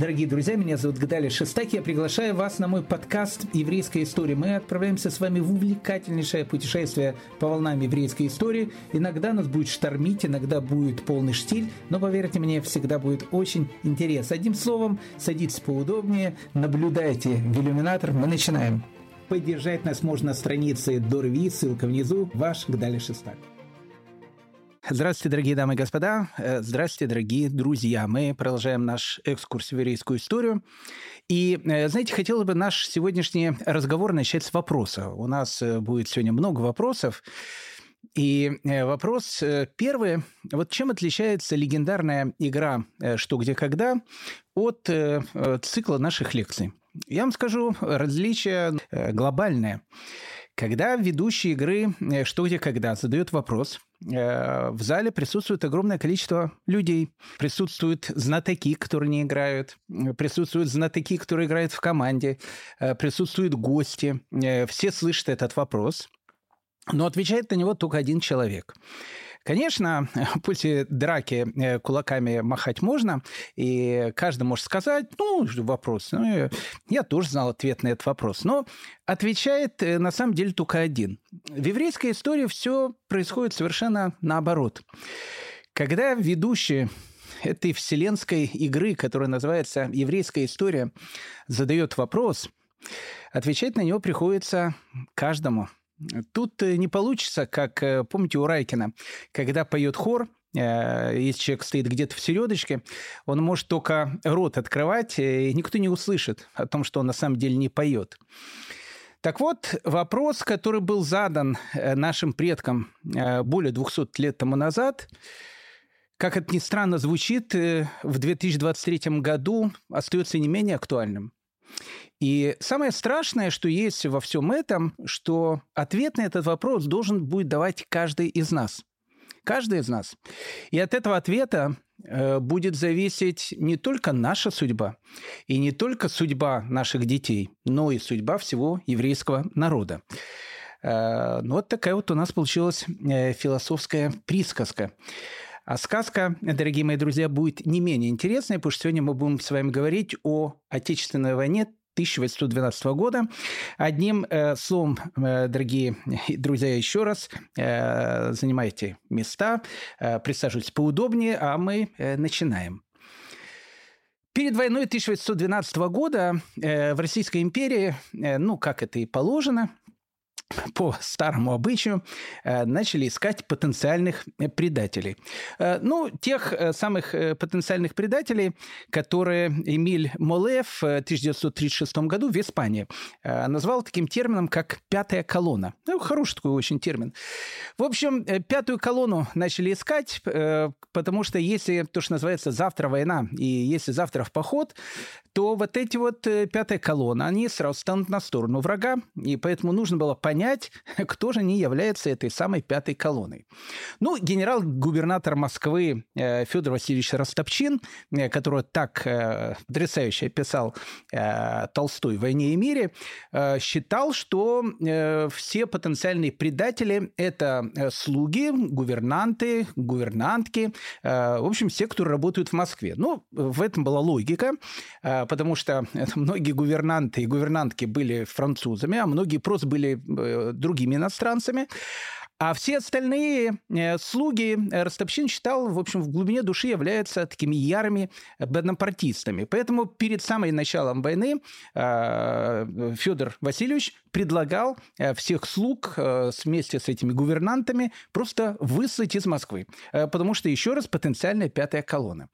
Дорогие друзья, меня зовут Гадали Шестаки. Я приглашаю вас на мой подкаст «Еврейская история». Мы отправляемся с вами в увлекательнейшее путешествие по волнам еврейской истории. Иногда нас будет штормить, иногда будет полный штиль, но, поверьте мне, всегда будет очень интересно. Одним словом, садитесь поудобнее, наблюдайте в иллюминатор. Мы начинаем. Поддержать нас можно на странице Дорви, ссылка внизу. Ваш Гдали Шестак. Здравствуйте, дорогие дамы и господа. Э, здравствуйте, дорогие друзья. Мы продолжаем наш экскурс в еврейскую историю. И, э, знаете, хотел бы наш сегодняшний разговор начать с вопроса. У нас э, будет сегодня много вопросов. И вопрос первый. Вот чем отличается легендарная игра «Что, где, когда» от цикла наших лекций? Я вам скажу, различие глобальное. Когда ведущий игры «Что, где, когда» задает вопрос, э, в зале присутствует огромное количество людей. Присутствуют знатоки, которые не играют. Присутствуют знатоки, которые играют в команде. Э, присутствуют гости. Э, все слышат этот вопрос. Но отвечает на него только один человек. Конечно, после драки э, кулаками махать можно, и каждый может сказать, ну, вопрос. Ну, я тоже знал ответ на этот вопрос. Но отвечает э, на самом деле только один. В еврейской истории все происходит совершенно наоборот. Когда ведущий этой вселенской игры, которая называется «Еврейская история», задает вопрос, отвечать на него приходится каждому – Тут э, не получится, как, э, помните, у Райкина, когда поет хор, э, если человек стоит где-то в середочке, он может только рот открывать, и никто не услышит о том, что он на самом деле не поет. Так вот, вопрос, который был задан нашим предкам более 200 лет тому назад, как это ни странно звучит, в 2023 году остается не менее актуальным. И самое страшное, что есть во всем этом, что ответ на этот вопрос должен будет давать каждый из нас. Каждый из нас. И от этого ответа э, будет зависеть не только наша судьба и не только судьба наших детей, но и судьба всего еврейского народа. Э, ну, вот такая вот у нас получилась э, философская присказка. А сказка, дорогие мои друзья, будет не менее интересной, потому что сегодня мы будем с вами говорить о Отечественной войне 1812 года. Одним э, словом, э, дорогие друзья, еще раз э, занимайте места, присаживайтесь поудобнее, а мы начинаем. Перед войной 1812 года в Российской империи, ну, как это и положено, по старому обычаю э, начали искать потенциальных э, предателей. Э, ну, тех самых потенциальных предателей, которые Эмиль Моле в 1936 году в Испании назвал таким термином, как «пятая колонна». Ну, хороший такой очень термин. В общем, пятую колонну начали искать, потому что если то, что называется «завтра война», и если завтра в поход, то вот эти вот пятая колонна, они сразу станут на сторону врага, и поэтому нужно было понять, понять, кто же не является этой самой пятой колонной. Ну, генерал-губернатор Москвы э, Федор Васильевич Ростопчин, э, который так э, потрясающе описал Толстой в «Войне и мире», считал, что все потенциальные предатели – это слуги, гувернанты, гувернантки, в общем, все, кто работают в Москве. Ну, в этом была логика, потому что многие гувернанты и гувернантки были французами, а многие просто были другими иностранцами. А все остальные э, слуги Ростопчин считал, в общем, в глубине души являются такими ярыми бонапартистами. Поэтому перед самым началом войны э, Федор Васильевич предлагал всех слуг вместе с этими гувернантами просто выслать из Москвы. Потому что, еще раз, потенциальная пятая колонна.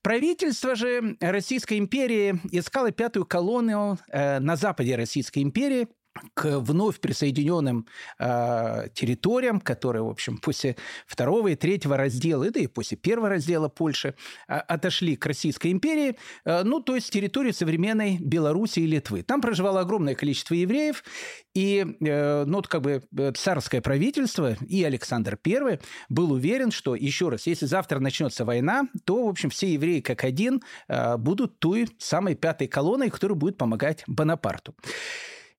Правительство же Российской империи искало пятую колонну на западе Российской империи, к вновь присоединенным э, территориям, которые, в общем, после второго и третьего раздела, да и после первого раздела Польши э, отошли к Российской империи, э, ну, то есть территории современной Беларуси и Литвы. Там проживало огромное количество евреев, и, э, ну, вот как бы э, царское правительство и Александр I был уверен, что, еще раз, если завтра начнется война, то, в общем, все евреи как один э, будут той самой пятой колонной, которая будет помогать Бонапарту.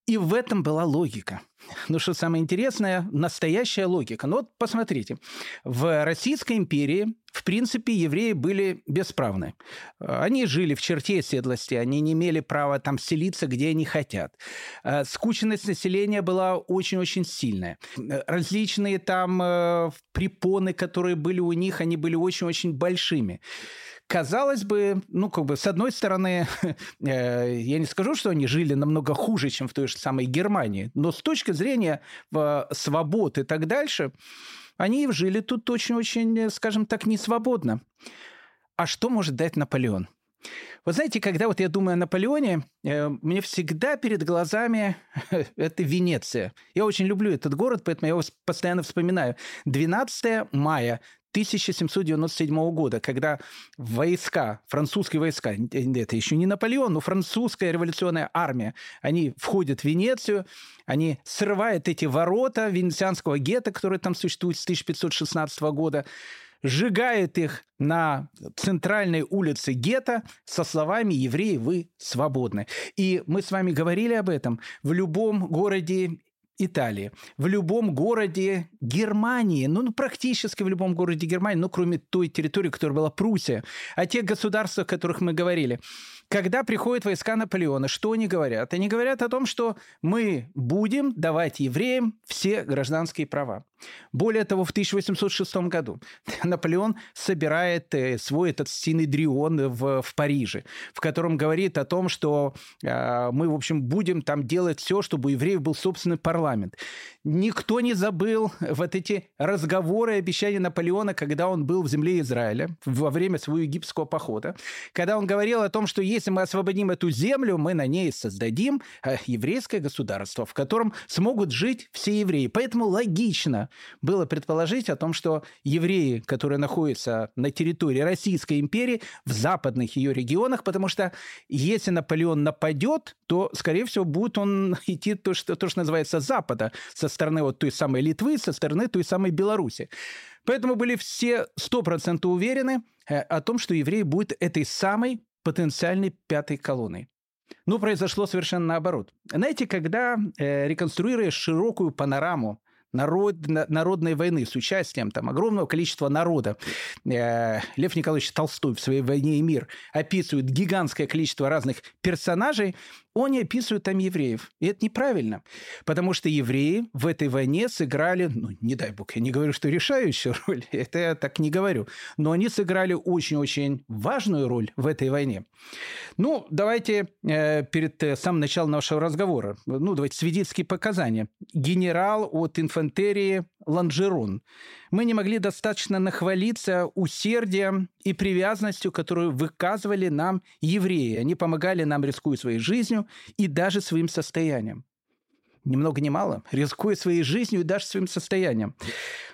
И в этом была логика. Ну, что самое интересное, настоящая логика. Ну, вот посмотрите. В Российской империи, в принципе, евреи были бесправны. Они жили в черте седлости, они не имели права там селиться, где они хотят. Э, скученность населения была очень-очень сильная. Различные там э, препоны, которые были у них, они были очень-очень большими. Казалось бы, ну, как бы, с одной стороны, э, я не скажу, что они жили намного хуже, чем в той же самой Германии, но с точки зрения э, свобод и так дальше, они жили тут очень-очень, скажем так, несвободно. А что может дать Наполеон? Вы знаете, когда вот я думаю о Наполеоне, э, мне всегда перед глазами это Венеция. Я очень люблю этот город, поэтому я его постоянно вспоминаю. 12 мая 1797 года, когда войска, французские войска, это еще не Наполеон, но французская революционная армия, они входят в Венецию, они срывают эти ворота венецианского гетто, которые там существуют с 1516 года, сжигает их на центральной улице гетто со словами «Евреи, вы свободны». И мы с вами говорили об этом. В любом городе Италии, в любом городе Германии, ну, ну, практически в любом городе Германии, ну, кроме той территории, которая была Пруссия, о тех государствах, о которых мы говорили. Когда приходят войска Наполеона, что они говорят? Они говорят о том, что мы будем давать евреям все гражданские права. Более того, в 1806 году Наполеон собирает э, свой этот синедрион в, в Париже, в котором говорит о том, что э, мы, в общем, будем там делать все, чтобы у евреев был собственный парламент. Никто не забыл вот эти разговоры и обещания Наполеона, когда он был в земле Израиля во время своего египетского похода, когда он говорил о том, что если мы освободим эту землю, мы на ней создадим э, еврейское государство, в котором смогут жить все евреи. Поэтому логично было предположить о том, что евреи, которые находятся на территории Российской империи, в западных ее регионах, потому что если Наполеон нападет, то, скорее всего, будет он идти то, что, то, что называется запада, со стороны вот той самой Литвы, со стороны той самой Беларуси. Поэтому были все 100% уверены э, о том, что евреи будут этой самой потенциальной пятой колонной. Но произошло совершенно наоборот. Знаете, когда, э, реконструируя широкую панораму народ, народной войны с участием там, огромного количества народа. Э, Лев Николаевич Толстой в своей «Войне и мир» описывает гигантское количество разных персонажей, он не описывает там евреев. И это неправильно. Потому что евреи в этой войне сыграли, ну, не дай бог, я не говорю, что решающую роль, это я так не говорю, но они сыграли очень-очень важную роль в этой войне. Ну, давайте э, перед э, самым началом нашего разговора, ну, давайте свидетельские показания. Генерал от инфантерии Ланжерон. Мы не могли достаточно нахвалиться усердием и привязанностью, которую выказывали нам евреи. Они помогали нам, рискуя своей жизнью и даже своим состоянием. Ни много ни мало, рискуя своей жизнью и даже своим состоянием.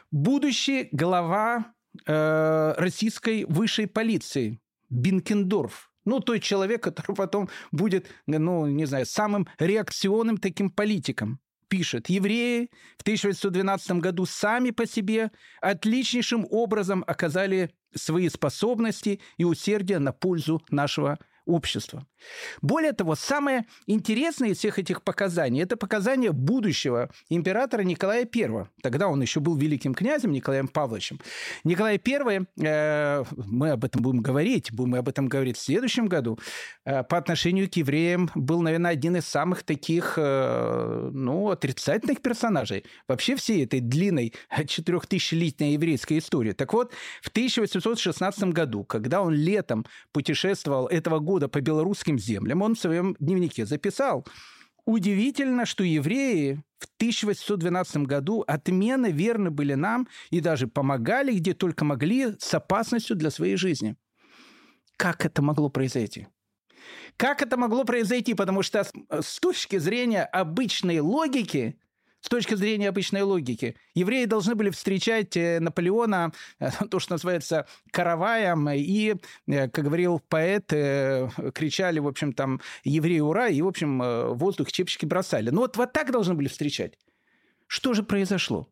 Будущий глава э, российской высшей полиции Бинкендорф – ну, той человек, который потом будет, ну, не знаю, самым реакционным таким политиком пишет, евреи в 1812 году сами по себе отличнейшим образом оказали свои способности и усердие на пользу нашего общества. Более того, самое интересное из всех этих показаний – это показания будущего императора Николая I. Тогда он еще был великим князем Николаем Павловичем. Николай I, э, мы об этом будем говорить, будем об этом говорить в следующем году, э, по отношению к евреям был, наверное, один из самых таких, э, ну, отрицательных персонажей вообще всей этой длинной четырехтысячелетней еврейской истории. Так вот, в 1816 году, когда он летом путешествовал этого года по белорусским землям, он в своем дневнике записал, Удивительно, что евреи в 1812 году отменно верны были нам и даже помогали, где только могли, с опасностью для своей жизни. Как это могло произойти? Как это могло произойти? Потому что с точки зрения обычной логики с точки зрения обычной логики. Евреи должны были встречать э, Наполеона, э, то, что называется, караваем, и, э, как говорил поэт, кричали, в общем, там, евреи, ура, и, в общем, воздух чепчики бросали. Ну вот, вот так должны были встречать. Что же произошло?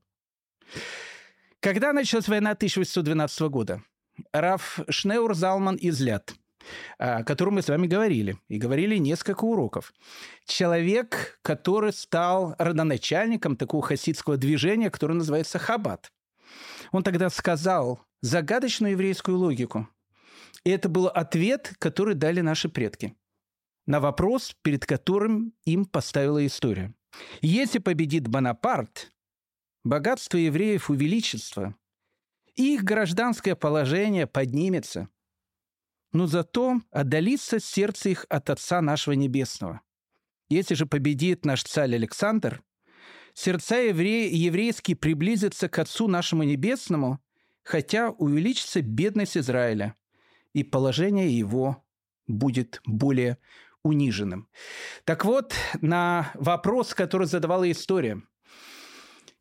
Когда началась война 1812 года, Раф Шнеур Залман из Ляд о котором мы с вами говорили, и говорили несколько уроков. Человек, который стал родоначальником такого хасидского движения, которое называется Хаббат. Он тогда сказал загадочную еврейскую логику. И это был ответ, который дали наши предки на вопрос, перед которым им поставила история. Если победит Бонапарт, богатство евреев увеличится, их гражданское положение поднимется, но зато отдалится сердце их от Отца нашего Небесного. Если же победит наш царь Александр, сердца евре... еврейские приблизятся к Отцу нашему Небесному, хотя увеличится бедность Израиля, и положение его будет более униженным. Так вот, на вопрос, который задавала история,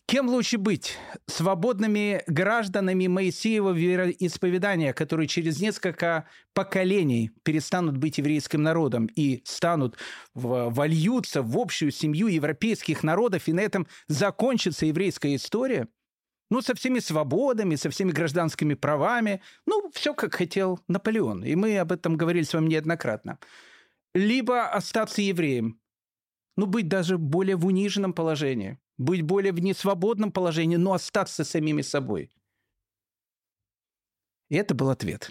Кем лучше быть? Свободными гражданами Моисеева вероисповедания, которые через несколько поколений перестанут быть еврейским народом и станут вольются в общую семью европейских народов, и на этом закончится еврейская история? Ну, со всеми свободами, со всеми гражданскими правами. Ну, все как хотел Наполеон. И мы об этом говорили с вами неоднократно. Либо остаться евреем. Ну, быть даже более в униженном положении быть более в несвободном положении, но остаться самими собой. И это был ответ.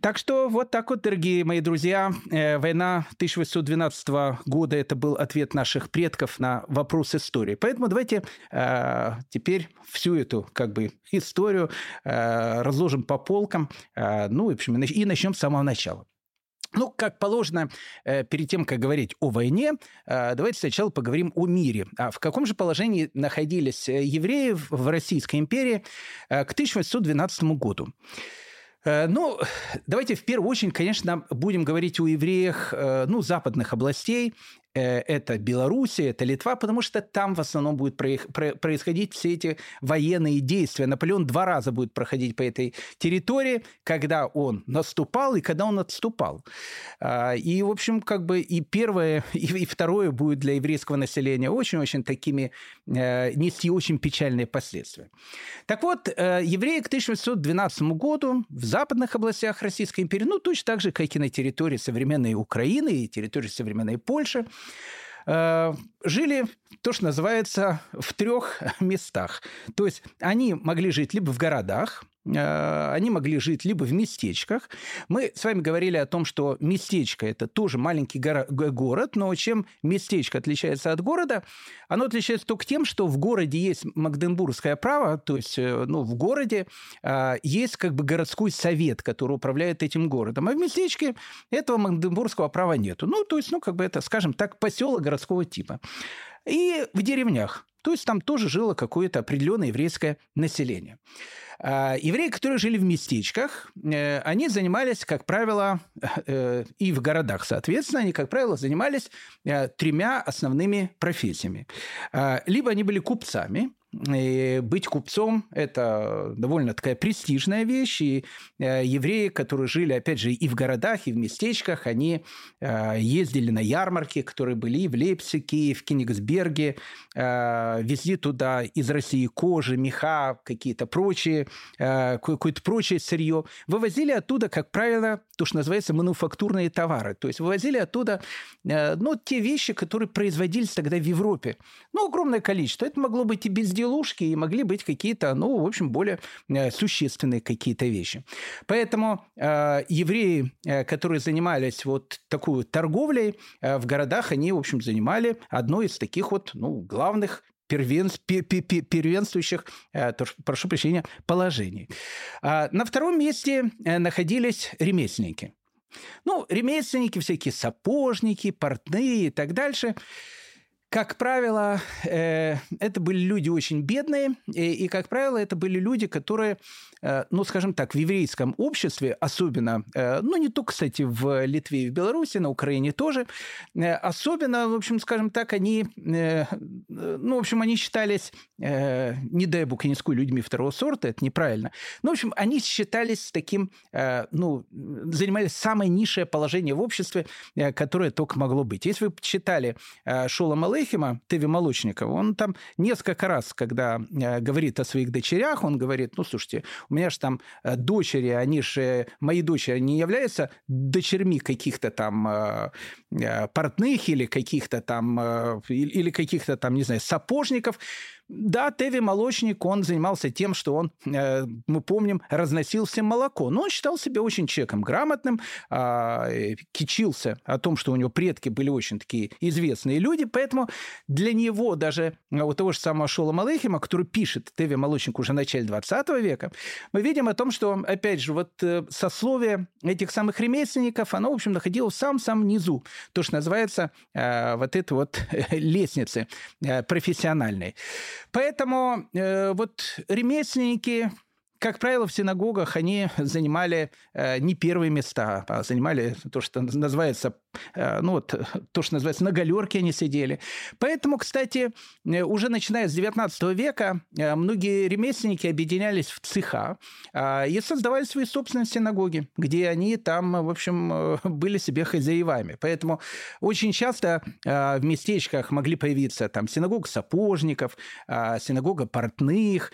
Так что вот так вот, дорогие мои друзья, э, война 1812 года – это был ответ наших предков на вопрос истории. Поэтому давайте э, теперь всю эту как бы историю э, разложим по полкам, э, ну, в общем, и начнем с самого начала. Ну, как положено, э, перед тем, как говорить о войне, э, давайте сначала поговорим о мире. А в каком же положении находились э, евреи в Российской империи к 1812 году? Ну, давайте в первую очередь, конечно, будем говорить о евреях ну, западных областей. Э, это Белоруссия, это Литва, потому что там в основном будут происходить все эти военные действия. Наполеон два раза будет проходить по этой территории, когда он наступал и когда он отступал. А, и, в общем, как бы и первое, и второе будет для еврейского населения очень-очень такими э, нести очень печальные последствия. Так вот, э, евреи к 1812 году в западных областях Российской империи, ну, точно так же, как и на территории современной Украины и территории современной Польши, жили то, что называется в трех местах. То есть они могли жить либо в городах, Э, они могли жить либо в местечках. Мы с вами говорили о том, что местечко – это тоже маленький город, но чем местечко отличается от города? Оно отличается только тем, что в городе есть магденбургское право, то есть э, ну, в городе э, есть как бы городской совет, который управляет этим городом, а в местечке этого магденбургского права нету. Ну, то есть, ну, как бы это, скажем так, поселок городского типа. И в деревнях. То есть там тоже жило какое-то определенное еврейское население. А, евреи, которые жили в местечках, э, они занимались, как правило, э, и в городах, соответственно, они, как правило, занимались э, тремя основными профессиями. А, либо они были купцами, и быть купцом – это довольно такая престижная вещь. И э, евреи, которые жили, опять же, и в городах, и в местечках, они э, ездили на ярмарки, которые были и в Лейпциге, и в Кенигсберге, э, везли туда из России кожи, меха, какие-то прочие, какое-то прочее сырье. Вывозили оттуда, как правило, то, что называется мануфактурные товары. То есть вывозили оттуда ну, те вещи, которые производились тогда в Европе. Ну, огромное количество. Это могло быть и без безделушки и могли быть какие-то, ну, в общем, более э, существенные какие-то вещи. Поэтому э, евреи, э, которые занимались вот такой торговлей э, в городах, они, в общем, занимали одно из таких вот, ну, главных первенствующих, э, прошу прощения, положений. А на втором месте находились ремесленники. Ну, ремесленники, всякие сапожники, портные и так дальше – как правило, э, это были люди очень бедные, и, как правило, это были люди, которые, э, ну, скажем так, в еврейском обществе, особенно, э, ну, не только, кстати, в Литве и в Беларуси, на Украине тоже, особенно, в общем, скажем так, они, ну, в общем, они считались, не дай бог, низкой людьми второго сорта, это неправильно, но, в общем, они считались таким, ну, занимали самое низшее положение в обществе, которое только могло быть. Если вы читали Шолома Малыхима, Теви Молочникова, он там несколько раз, когда э, говорит о своих дочерях, он говорит, ну, слушайте, у меня же там э, дочери, они же, мои дочери не являются дочерьми каких-то там э, портных или каких-то там, или каких-то там, не знаю, сапожников. Да, Теви Молочник, он занимался тем, что он, э, мы помним, разносил всем молоко. Но он считал себя очень человеком грамотным, э, кичился о том, что у него предки были очень такие известные люди, поэтому для него даже э, у того же самого Шола Малыхима, который пишет Теви Молочник уже в начале 20 века, мы видим о том, что, опять же, вот э, сословие этих самых ремесленников, оно, в общем, находилось в самом-самом низу, то, что называется вот этой вот лестницы профессиональной. Поэтому э, вот ремесленники, как правило, в синагогах они занимали э, не первые места, а занимали то, что называется, э, ну вот, то, что называется, на галерке они сидели. Поэтому, кстати, э, уже начиная с 19 века э, многие ремесленники объединялись в цеха э, и создавали свои собственные синагоги, где они там, в общем, э, были себе хозяевами. Поэтому очень часто э, в местечках могли появиться там синагога сапожников, э, синагога портных,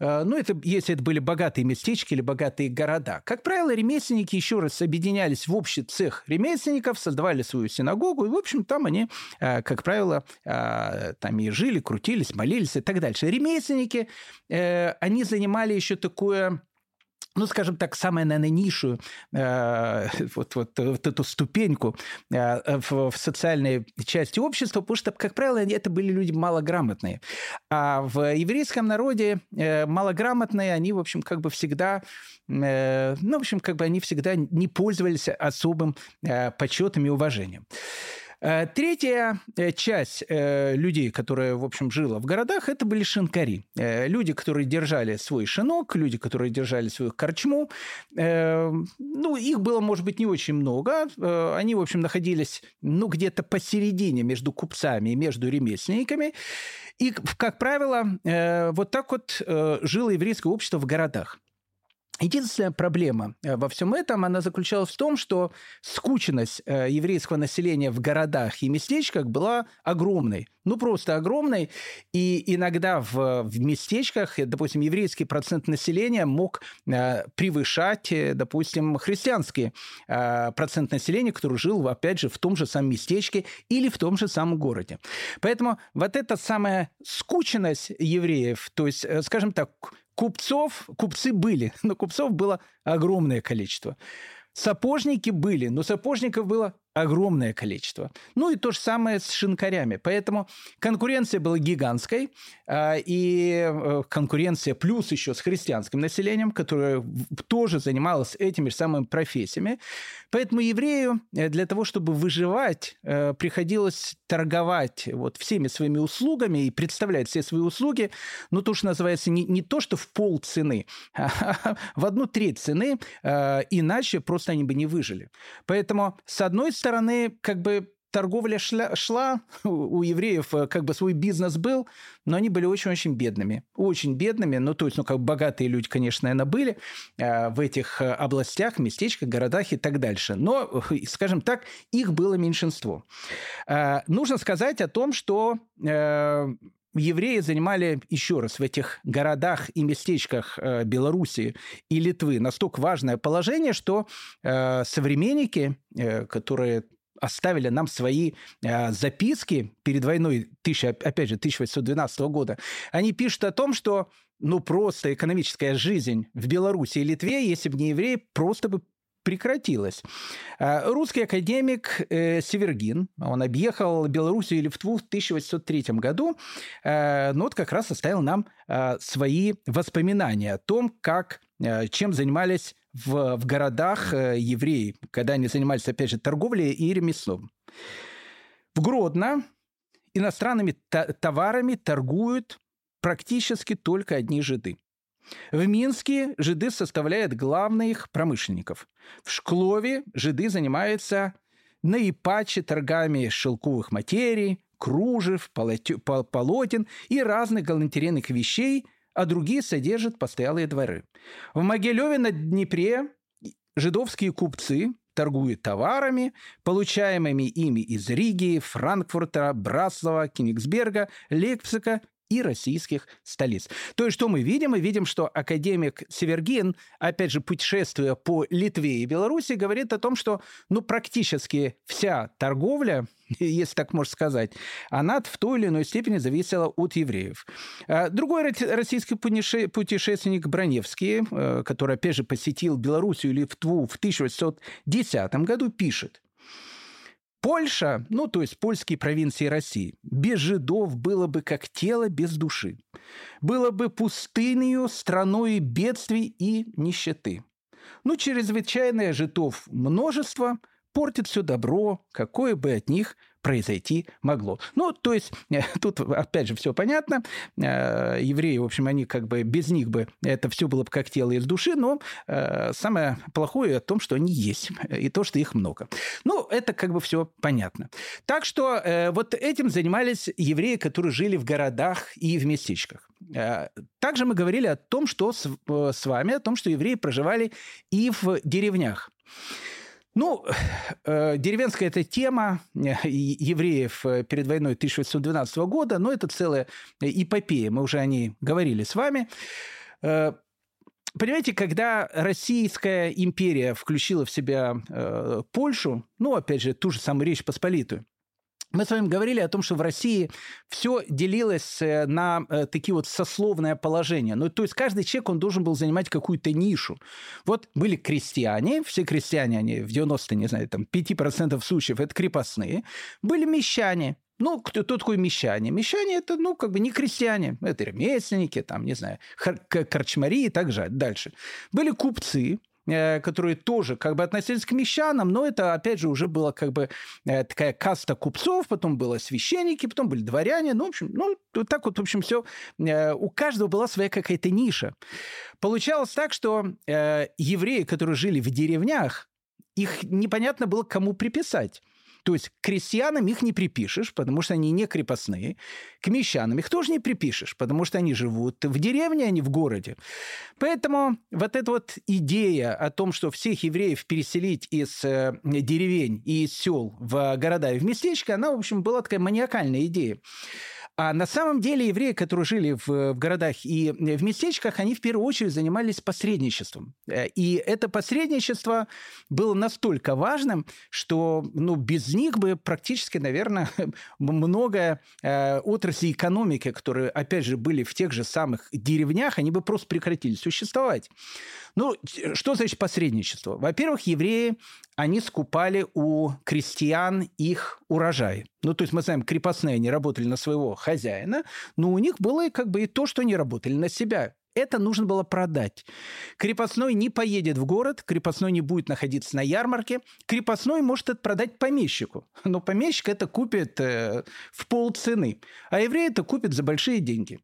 ну, это, если это были богатые местечки или богатые города. Как правило, ремесленники еще раз объединялись в общий цех ремесленников, создавали свою синагогу, и, в общем, там они, э, как правило, э, там и жили, крутились, молились и так дальше. Ремесленники, они занимали еще такое ну, скажем так, самую, наверное, низшую э, вот, вот, вот эту ступеньку э, в, в социальной части общества, потому что, как правило, это были люди малограмотные. А в еврейском народе э, малограмотные, они, в общем, как бы всегда, э, ну, в общем, как бы они всегда не пользовались особым э, почетом и уважением. Э, третья э, часть э, людей, которая, в общем, жила в городах, это были шинкари. Люди, которые держали свой шинок, люди, которые держали свою корчму. Ну, их было, может быть, не очень много. Они, в общем, находились, ну, где-то посередине между купцами и между ремесленниками. И, как правило, вот так вот жило еврейское общество в городах. Единственная проблема э, во всем этом, она заключалась в том, что скученность э, еврейского населения в городах и местечках была огромной. Ну, просто огромной. И иногда в, в местечках, э, допустим, еврейский процент населения мог превышать, допустим, христианский процент населения, который жил, опять же, в том же самом местечке или в том же самом городе. Поэтому вот эта самая скученность евреев, то есть, скажем так, Купцов, купцы были, но купцов было огромное количество. Сапожники были, но сапожников было огромное количество. Ну и то же самое с шинкарями. Поэтому конкуренция была гигантской, а, и э, конкуренция плюс еще с христианским населением, которое тоже занималось этими же самыми профессиями. Поэтому еврею э, для того, чтобы выживать, э, приходилось торговать вот всеми своими услугами и представлять все свои услуги, ну то, что называется, не, не то, что в пол цены, а в одну треть цены, иначе просто они бы не выжили. Поэтому, с одной стороны, как бы торговля шла, шла, у евреев э, как бы свой бизнес был, но они были очень-очень бедными. Очень бедными, ну, то есть, ну, как богатые люди, конечно, наверное, были э, в этих э, областях, местечках, городах и так дальше. Но, скажем так, их было меньшинство. Нужно сказать о том, что евреи занимали, еще раз, в этих городах и местечках Белоруссии и Литвы настолько важное положение, что современники, которые оставили нам свои э, записки перед войной, тысяча, опять же, 1812 года, они пишут о том, что ну, просто экономическая жизнь в Беларуси и Литве, если бы не евреи, просто бы прекратилась. А, русский академик э, Севергин, он объехал Белоруссию и Литву в 1803 году, э, но вот как раз оставил нам э, свои воспоминания о том, как, чем занимались в, в городах евреи, когда они занимались, опять же, торговлей и ремеслом. В Гродно иностранными товарами торгуют практически только одни жиды. В Минске жиды составляют главных промышленников. В Шклове жиды занимаются наипаче торгами шелковых материй, кружев, полотен и разных галантерейных вещей, а другие содержат постоялые дворы. В Могилеве на Днепре жидовские купцы торгует товарами, получаемыми ими из Риги, Франкфурта, Браслова, Кенигсберга, Лейпцига и российских столиц. То есть, что мы видим? Мы видим, что академик Севергин, опять же, путешествуя по Литве и Беларуси, говорит о том, что ну, практически вся торговля, если так можно сказать, она в той или иной степени зависела от евреев. А другой российский путешественник Броневский, э, который, опять же, посетил Белоруссию и Литву в 1810 году, пишет, Польша, ну, то есть польские провинции России, без жидов было бы как тело без души. Было бы пустынью, страной бедствий и нищеты. Ну, чрезвычайное житов множество портит все добро, какое бы от них произойти могло. Ну, то есть, э, тут опять же все понятно. Э, евреи, в общем, они как бы без них бы это все было бы как тело из души, но э, самое плохое о том, что они есть, и то, что их много. Ну, это как бы все понятно. Так что вот этим занимались евреи, которые жили в городах и в местечках. Также мы говорили о том, что с, с вами, о том, что евреи проживали и в деревнях. Ну, э, деревенская эта тема э, евреев э, перед войной 1812 года, но это целая эпопея, мы уже о ней говорили с вами. Э, понимаете, когда Российская империя включила в себя э, Польшу, ну, опять же, ту же самую Речь Посполитую, мы с вами говорили о том, что в России все делилось э, на э, такие вот сословное положение. Ну, то есть каждый человек, он должен был занимать какую-то нишу. Вот были крестьяне, все крестьяне, они в 90, не знаю, там 5% случаев это крепостные. Были мещане, ну, кто, кто такой мещане? Мещане – это, ну, как бы не крестьяне. Это ремесленники, там, не знаю, корчмари и так же дальше. Были купцы, которые тоже как бы относились к мещанам, но это, опять же, уже была как бы э, такая каста купцов, потом было священники, потом были дворяне, ну, в общем, ну, вот так вот, в общем, все. Э, у каждого была своя какая-то ниша. Получалось так, что евреи, которые жили в деревнях, их непонятно было кому приписать. То есть к крестьянам их не припишешь, потому что они не крепостные. К мещанам их тоже не припишешь, потому что они живут в деревне, а не в городе. Поэтому вот эта вот идея о том, что всех евреев переселить из э, деревень и из сел в города и в местечко, она, в общем, была такая маниакальная идея. А на самом деле евреи, которые жили в, в городах и в местечках, они в первую очередь занимались посредничеством. Э, и это посредничество было настолько важным, что ну, без них бы практически, наверное, много э, отраслей экономики, которые, опять же, были в тех же самых деревнях, они бы просто прекратили существовать. Ну, что значит посредничество? Во-первых, евреи, они скупали у крестьян их урожай. Ну, то есть мы знаем, крепостные, они работали на своего хозяина, но у них было как бы и то, что они работали на себя. Это нужно было продать. Крепостной не поедет в город, крепостной не будет находиться на ярмарке. Крепостной может это продать помещику. Но помещик это купит э, в полцены. А еврей это купит за большие деньги.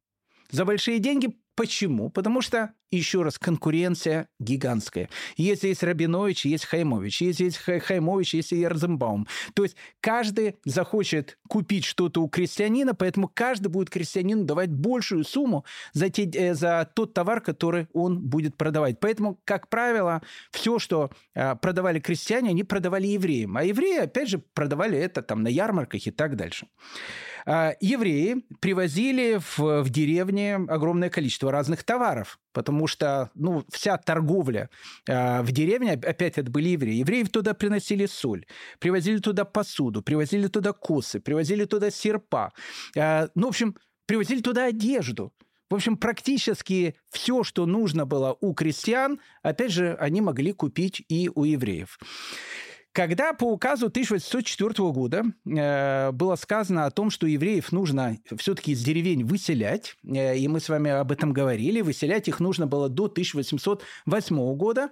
За большие деньги Почему? Потому что, еще раз, конкуренция гигантская. Если есть Рабинович, есть Хаймович. Если есть Хаймович, есть Ярзенбаум. То есть каждый захочет купить что-то у крестьянина, поэтому каждый будет крестьянину давать большую сумму за, те, э, за тот товар, который он будет продавать. Поэтому, как правило, все, что э, продавали крестьяне, они продавали евреям. А евреи, опять же, продавали это там на ярмарках и так дальше. А, евреи привозили в, в деревне огромное количество разных товаров, потому что ну, вся торговля э, в деревне, опять это были евреи. Евреи туда приносили соль, привозили туда посуду, привозили туда косы, привозили туда серпа. Э, ну, в общем, привозили туда одежду. В общем, практически все, что нужно было у крестьян, опять же, они могли купить и у евреев. Когда по указу 1804 года э, было сказано о том, что евреев нужно все-таки из деревень выселять, э, и мы с вами об этом говорили, выселять их нужно было до 1808 года,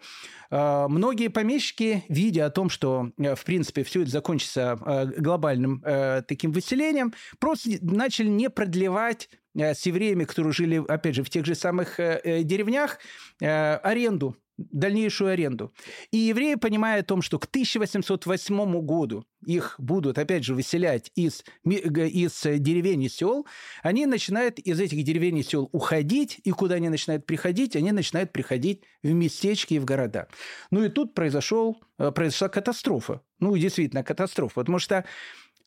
э, многие помещики, видя о том, что, э, в принципе, все это закончится э, глобальным э, таким выселением, просто начали не продлевать э, с евреями, которые жили, опять же, в тех же самых э, э, деревнях, аренду дальнейшую аренду. И евреи, понимая о том, что к 1808 году их будут, опять же, выселять из, из деревень и сел, они начинают из этих деревень и сел уходить, и куда они начинают приходить? Они начинают приходить в местечки и в города. Ну и тут произошел, э, произошла катастрофа. Ну, действительно, катастрофа. Потому что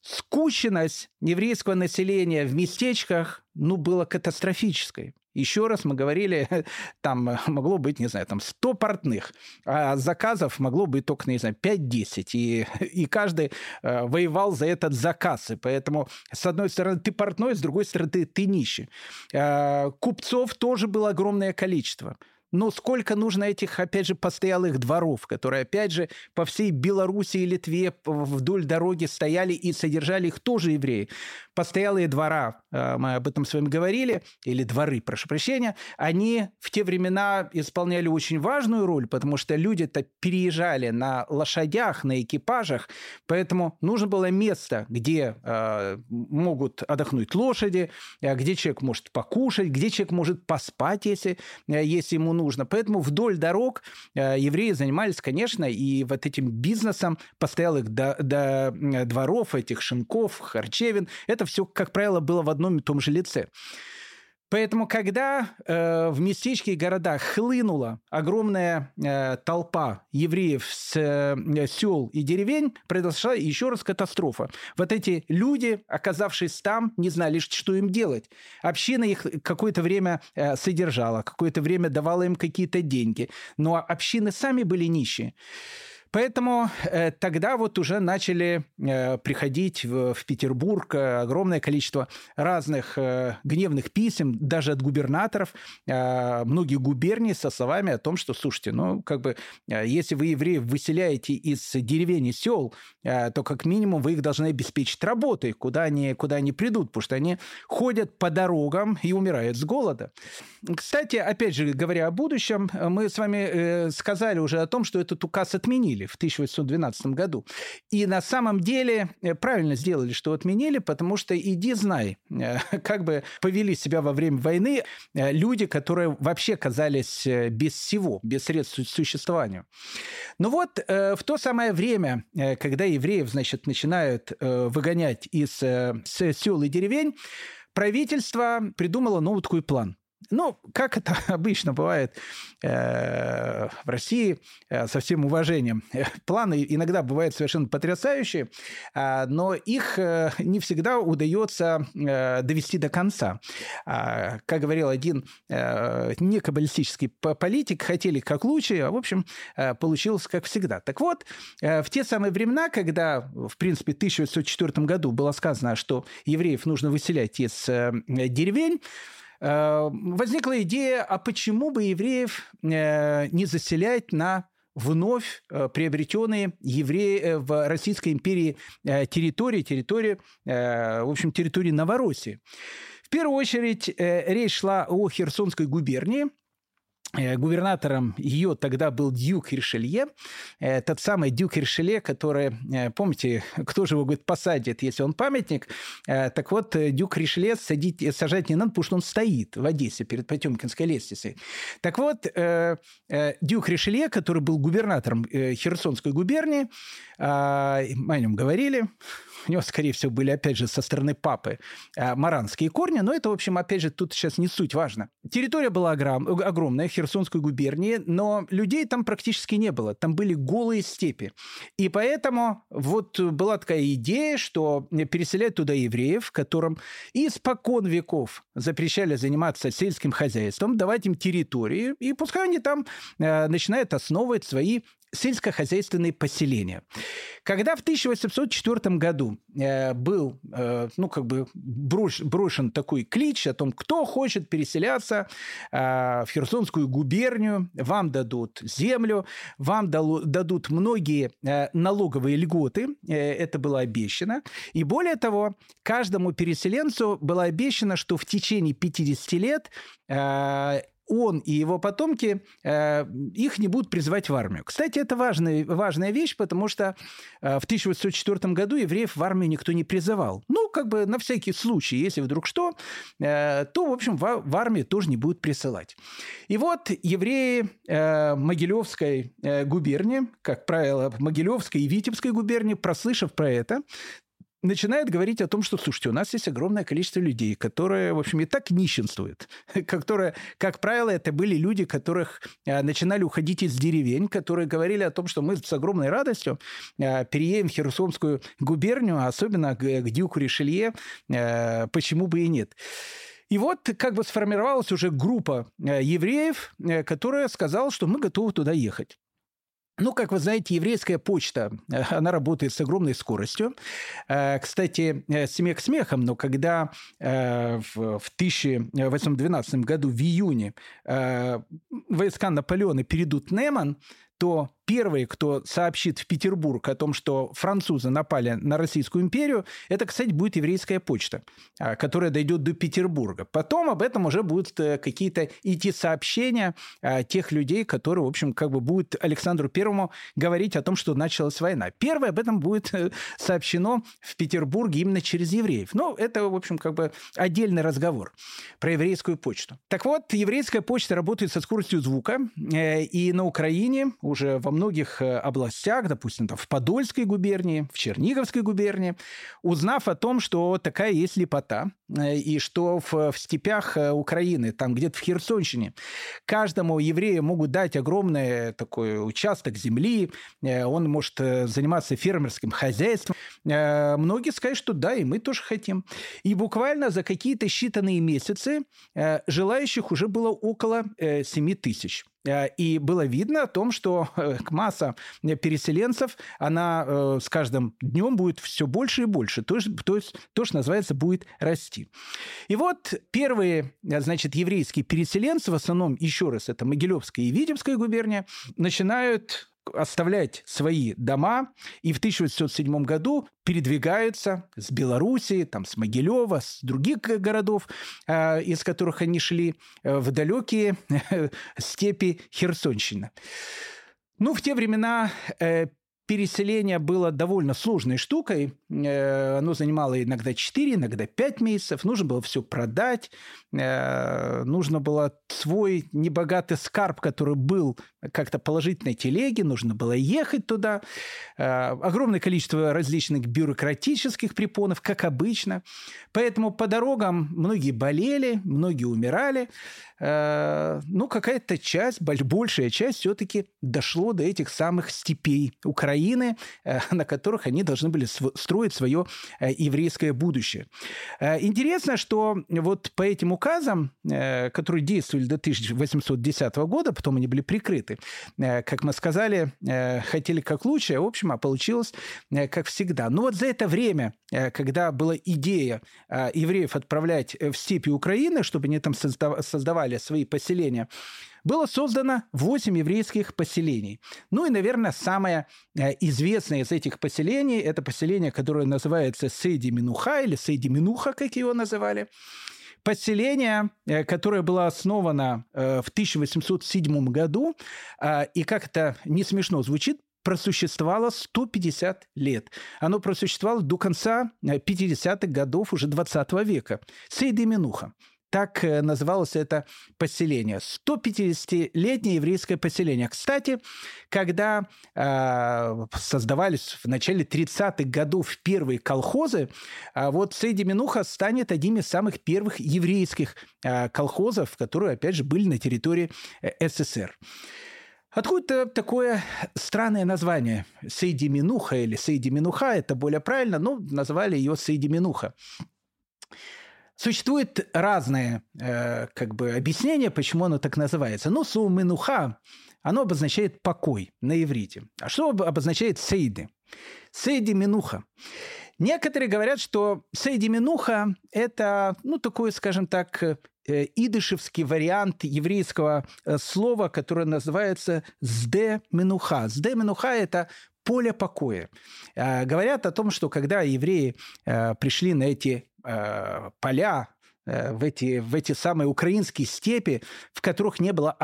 скученность еврейского населения в местечках, ну, была катастрофической. Еще раз мы говорили, там могло быть, не знаю, там 100 портных, а заказов могло быть только, не знаю, 5-10. И, и каждый э, воевал за этот заказ. И поэтому, с одной стороны, ты портной, с другой стороны, ты, ты нищий. Э, купцов тоже было огромное количество. Но сколько нужно этих, опять же, постоялых дворов, которые, опять же, по всей Беларуси и Литве вдоль дороги стояли и содержали их тоже евреи. Постоялые двора, э, мы об этом с вами говорили, или дворы, прошу прощения, они в те времена исполняли очень важную роль, потому что люди-то переезжали на лошадях, на экипажах, поэтому нужно было место, где э, могут отдохнуть лошади, э, где человек может покушать, где человек может поспать, если, если ему нужно. Поэтому вдоль дорог евреи занимались, конечно, и вот этим бизнесом постоялых до, до дворов, этих шинков, харчевин. Это все, как правило, было в одном и том же лице. Поэтому, когда э, в местечке и городах хлынула огромная э, толпа евреев с э, сел и деревень, произошла еще раз катастрофа. Вот эти люди, оказавшись там, не знали, что им делать. Община их какое-то время э, содержала, какое-то время давала им какие-то деньги. Но общины сами были нищие. Поэтому э, тогда вот уже начали э, приходить в, в Петербург э, огромное количество разных э, гневных писем, даже от губернаторов, э, многих губерний со словами о том, что, слушайте, ну, как бы, э, если вы евреев выселяете из деревень и сел, э, то как минимум вы их должны обеспечить работой, куда они, куда они придут, потому что они ходят по дорогам и умирают с голода. Кстати, опять же, говоря о будущем, мы с вами э, сказали уже о том, что этот указ отменили отменили в 1812 году. И на самом деле э, правильно сделали, что отменили, потому что иди знай, э, как бы повели себя во время войны э, люди, которые вообще казались без всего, без средств к существованию. Но вот в то самое время, когда евреев, значит, начинают выгонять из сел и деревень, правительство придумало новый такой план – ну, как это обычно бывает э, в России, э, со всем уважением, э, планы иногда бывают совершенно потрясающие, э, но их э, не всегда удается э, довести до конца. Э, как говорил один э, некаббалистический политик, хотели как лучше, а в общем э, получилось как всегда. Так вот, э, в те самые времена, когда, в принципе, в 1904 году было сказано, что евреев нужно выселять из э, деревень, возникла идея, а почему бы евреев э, не заселять на вновь э, приобретенные евреи в Российской империи территории, территории, в общем, территории Новороссии. В первую очередь речь шла о Херсонской губернии, Э, губернатором ее тогда был Дюк Ришелье, э, тот самый Дюк Ришелье, который, э, помните, кто же его, говорит, посадит, если он памятник, так вот, Дюк Ришелье садить, сажать не надо, потому что он стоит в Одессе перед Потемкинской лестницей. Так вот, Дюк Ришелье, который был губернатором Херсонской губернии, мы о нем говорили, у него, скорее всего, были, опять же, со стороны папы э, маранские корни, но это, в общем, опять же, тут сейчас не суть важно. Территория была огромная, Херсонской губернии, но людей там практически не было. Там были голые степи. И поэтому вот была такая идея, что переселять туда евреев, которым испокон веков запрещали заниматься сельским хозяйством, давать им территории, и пускай они там э, начинают основывать свои сельскохозяйственные поселения. Когда в 1804 году э, был, э, ну, как бы брош, брошен такой клич о том, кто хочет переселяться э, в Херсонскую губернию, вам дадут землю, вам дало, дадут многие э, налоговые льготы, э, это было обещано. И более того, каждому переселенцу было обещано, что в течение 50 лет э, он и его потомки, э, их не будут призывать в армию. Кстати, это важная, важная вещь, потому что э, в 1804 году евреев в армию никто не призывал. Ну, как бы на всякий случай, если вдруг что, э, то, в общем, в, армию тоже не будут присылать. И вот евреи Могилевской губернии, как правило, Могилевской и Витебской губернии, прослышав про это, начинает говорить о том, что, слушайте, у нас есть огромное количество людей, которые, в общем, и так нищенствуют, которые, как правило, это были люди, которых а, начинали уходить из деревень, которые говорили о том, что мы с огромной радостью а, переедем в Херсонскую губернию, а особенно к, к Дюку Ришелье, почему бы и нет. И вот как бы сформировалась уже группа евреев, которая сказала, что мы готовы туда ехать. Ну, как вы знаете, еврейская почта, э, она работает с огромной скоростью. Э, кстати, э, смех смехом, но когда в 1812 году в июне войска Наполеона перейдут Неман, то первый, кто сообщит в Петербург о том, что французы напали на Российскую империю, это, кстати, будет еврейская почта, а, которая дойдет до Петербурга. Потом об этом уже будут э, какие-то идти сообщения а, тех людей, которые, в общем, как бы будут Александру Первому говорить о том, что началась война. Первое об этом будет э, сообщено в Петербурге именно через евреев. Ну, это, в общем, как бы отдельный разговор про еврейскую почту. Так вот, еврейская почта работает со скоростью звука, э, и на Украине уже во многих э, областях, допустим, там, в Подольской губернии, в Черниговской губернии, узнав о том, что такая есть лепота, э, и что в, в степях э, Украины, там где-то в Херсонщине, каждому еврею могут дать огромный такой участок земли, он может заниматься фермерским хозяйством. Многие скажут, что да, и мы тоже хотим. И буквально за какие-то считанные месяцы желающих уже было около 7 тысяч. Э, и было видно о том, что э, масса переселенцев, она э, с каждым днем будет все больше и больше. То есть, то, есть, то, что называется, будет расти. И вот первые, значит, еврейские переселенцы, в основном, еще раз, это Могилевская и Витебская губерния, начинают оставлять свои дома и в 1807 году передвигаются с Белоруссии, там, с Могилева, с других городов, э, из которых они шли, э, в далекие э, степи Херсонщины. Ну, в те времена переселение было довольно сложной штукой. Э, оно занимало иногда 4, иногда 5 месяцев. Нужно было все продать. Э, нужно было свой небогатый скарб, который был как-то положить на телеге. Нужно было ехать туда. Э, огромное количество различных бюрократических препонов, как обычно. Поэтому по дорогам многие болели, многие умирали. Ну, какая-то часть, большая часть все-таки дошло до этих самых степей Украины, на которых они должны были строить свое э, еврейское будущее. Э, интересно, что вот по этим указам, э, которые действовали до 1810 года, потом они были прикрыты, как мы сказали, хотели как лучше, в общем, а получилось как всегда. Но вот за это время, когда была идея евреев отправлять в степи Украины, чтобы они там создавали свои поселения, было создано 8 еврейских поселений. Ну и, наверное, самое э, известное из этих поселений – это поселение, которое называется Сейди-Минуха или Сейди-Минуха, как его называли. Поселение, э, которое было основано э, в 1807 году, и как это не смешно звучит, просуществовало 150 лет. Оно просуществовало до конца 50-х годов уже 20 века. Сейди Минуха. Так э, называлось это поселение. 150-летнее еврейское поселение. Кстати, когда э, создавались в начале 30-х годов первые колхозы, э, вот Сейди Минуха станет одним из самых первых еврейских э, колхозов, которые, опять же, были на территории э, СССР. Откуда такое странное название? Сейди Минуха или Сейди Минуха, это более правильно, но назвали ее Сейди Минуха. Существует разные э, как бы объяснения, почему оно так называется. Ну, суминуха, оно обозначает покой на иврите. А что обозначает сейди? Сейди минуха. Некоторые говорят, что сейди минуха – это, ну, такой, скажем так, э, идышевский вариант еврейского э, слова, которое называется «сде минуха». «Сде минуха» – это поле покоя. Э, говорят о том, что когда евреи пришли на эти Э, поля в эти, в эти самые украинские степи, в которых не было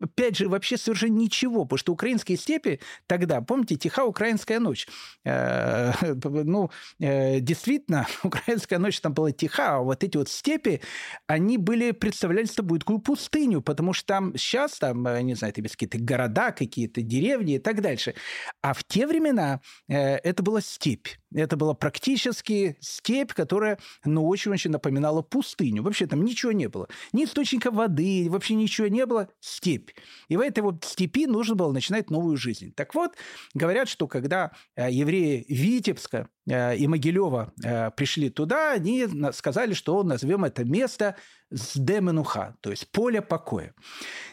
опять же, вообще совершенно ничего, потому что украинские степи тогда, помните, тиха украинская ночь. Э, ну, э, действительно, украинская ночь там была тиха, а вот эти вот степи, они были, представляли собой такую пустыню, потому что там сейчас, там, э, не знаю, это какие-то города, какие-то деревни и так дальше. А в те времена это была степь. Это была практически степь, которая, ну, очень-очень напоминала пустыню. Вообще там ничего не было. Ни источника воды, вообще ничего не было. Степь. И в этой вот степи нужно было начинать новую жизнь. Так вот, говорят, что когда э, евреи Витебска и Могилева э, пришли туда, они сказали, что назовем это место Сдеменуха, то есть поле покоя.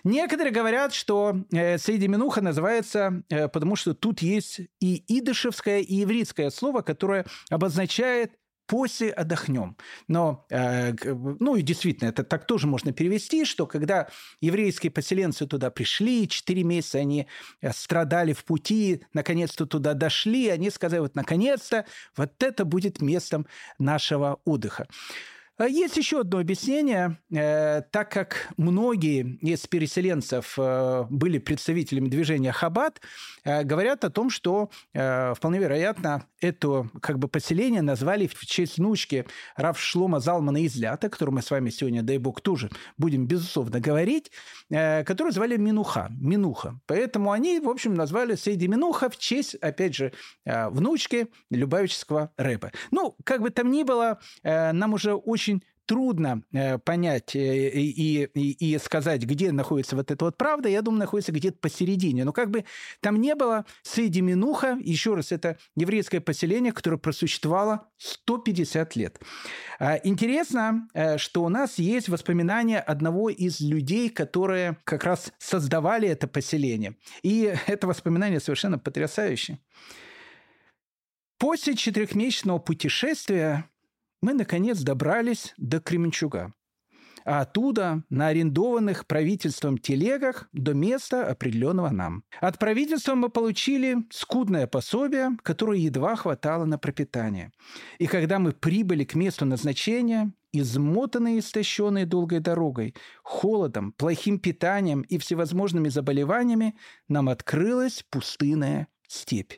Некоторые говорят, что Сейдеменуха называется, потому что тут есть и идышевское, и еврейское слово, которое обозначает после отдохнем. Но, э, ну и действительно, это так тоже можно перевести, что когда еврейские поселенцы туда пришли, четыре месяца они э, страдали в пути, наконец-то туда дошли, они сказали, вот наконец-то вот это будет местом нашего отдыха. А есть еще одно объяснение. Э, так как многие из переселенцев э, были представителями движения Хаббат, э, говорят о том, что вполне вероятно это как бы поселение назвали в честь внучки Рав Шлома Залмана Излята, о котором мы с вами сегодня, дай бог, тоже будем, безусловно, говорить, которую звали Минуха, Минуха. Поэтому они, в общем, назвали Сейди Минуха в честь, опять же, внучки Любавического рэпа. Ну, как бы там ни было, нам уже очень трудно э, понять э, и, и, и сказать, где находится вот эта вот правда, я думаю, находится где-то посередине. Но как бы там не было, Сейди Минуха, еще раз, это еврейское поселение, которое просуществовало 150 лет. А, интересно, э, что у нас есть воспоминания одного из людей, которые как раз создавали это поселение. И это воспоминание совершенно потрясающее. После четырехмесячного путешествия мы, наконец, добрались до Кременчуга. А оттуда на арендованных правительством телегах до места, определенного нам. От правительства мы получили скудное пособие, которое едва хватало на пропитание. И когда мы прибыли к месту назначения, измотанные и истощенные долгой дорогой, холодом, плохим питанием и всевозможными заболеваниями, нам открылась пустынная степь.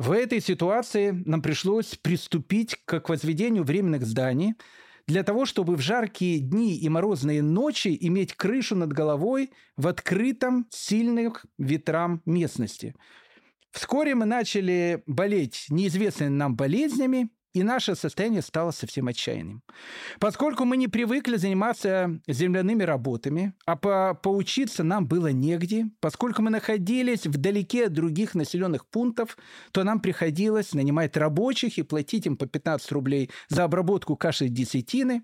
В этой ситуации нам пришлось приступить к возведению временных зданий для того, чтобы в жаркие дни и морозные ночи иметь крышу над головой в открытом сильных ветрам местности. Вскоре мы начали болеть неизвестными нам болезнями, и наше состояние стало совсем отчаянным. Поскольку мы не привыкли заниматься земляными работами, а по поучиться нам было негде, поскольку мы находились вдалеке от других населенных пунктов, то нам приходилось нанимать рабочих и платить им по 15 рублей за обработку каши десятины.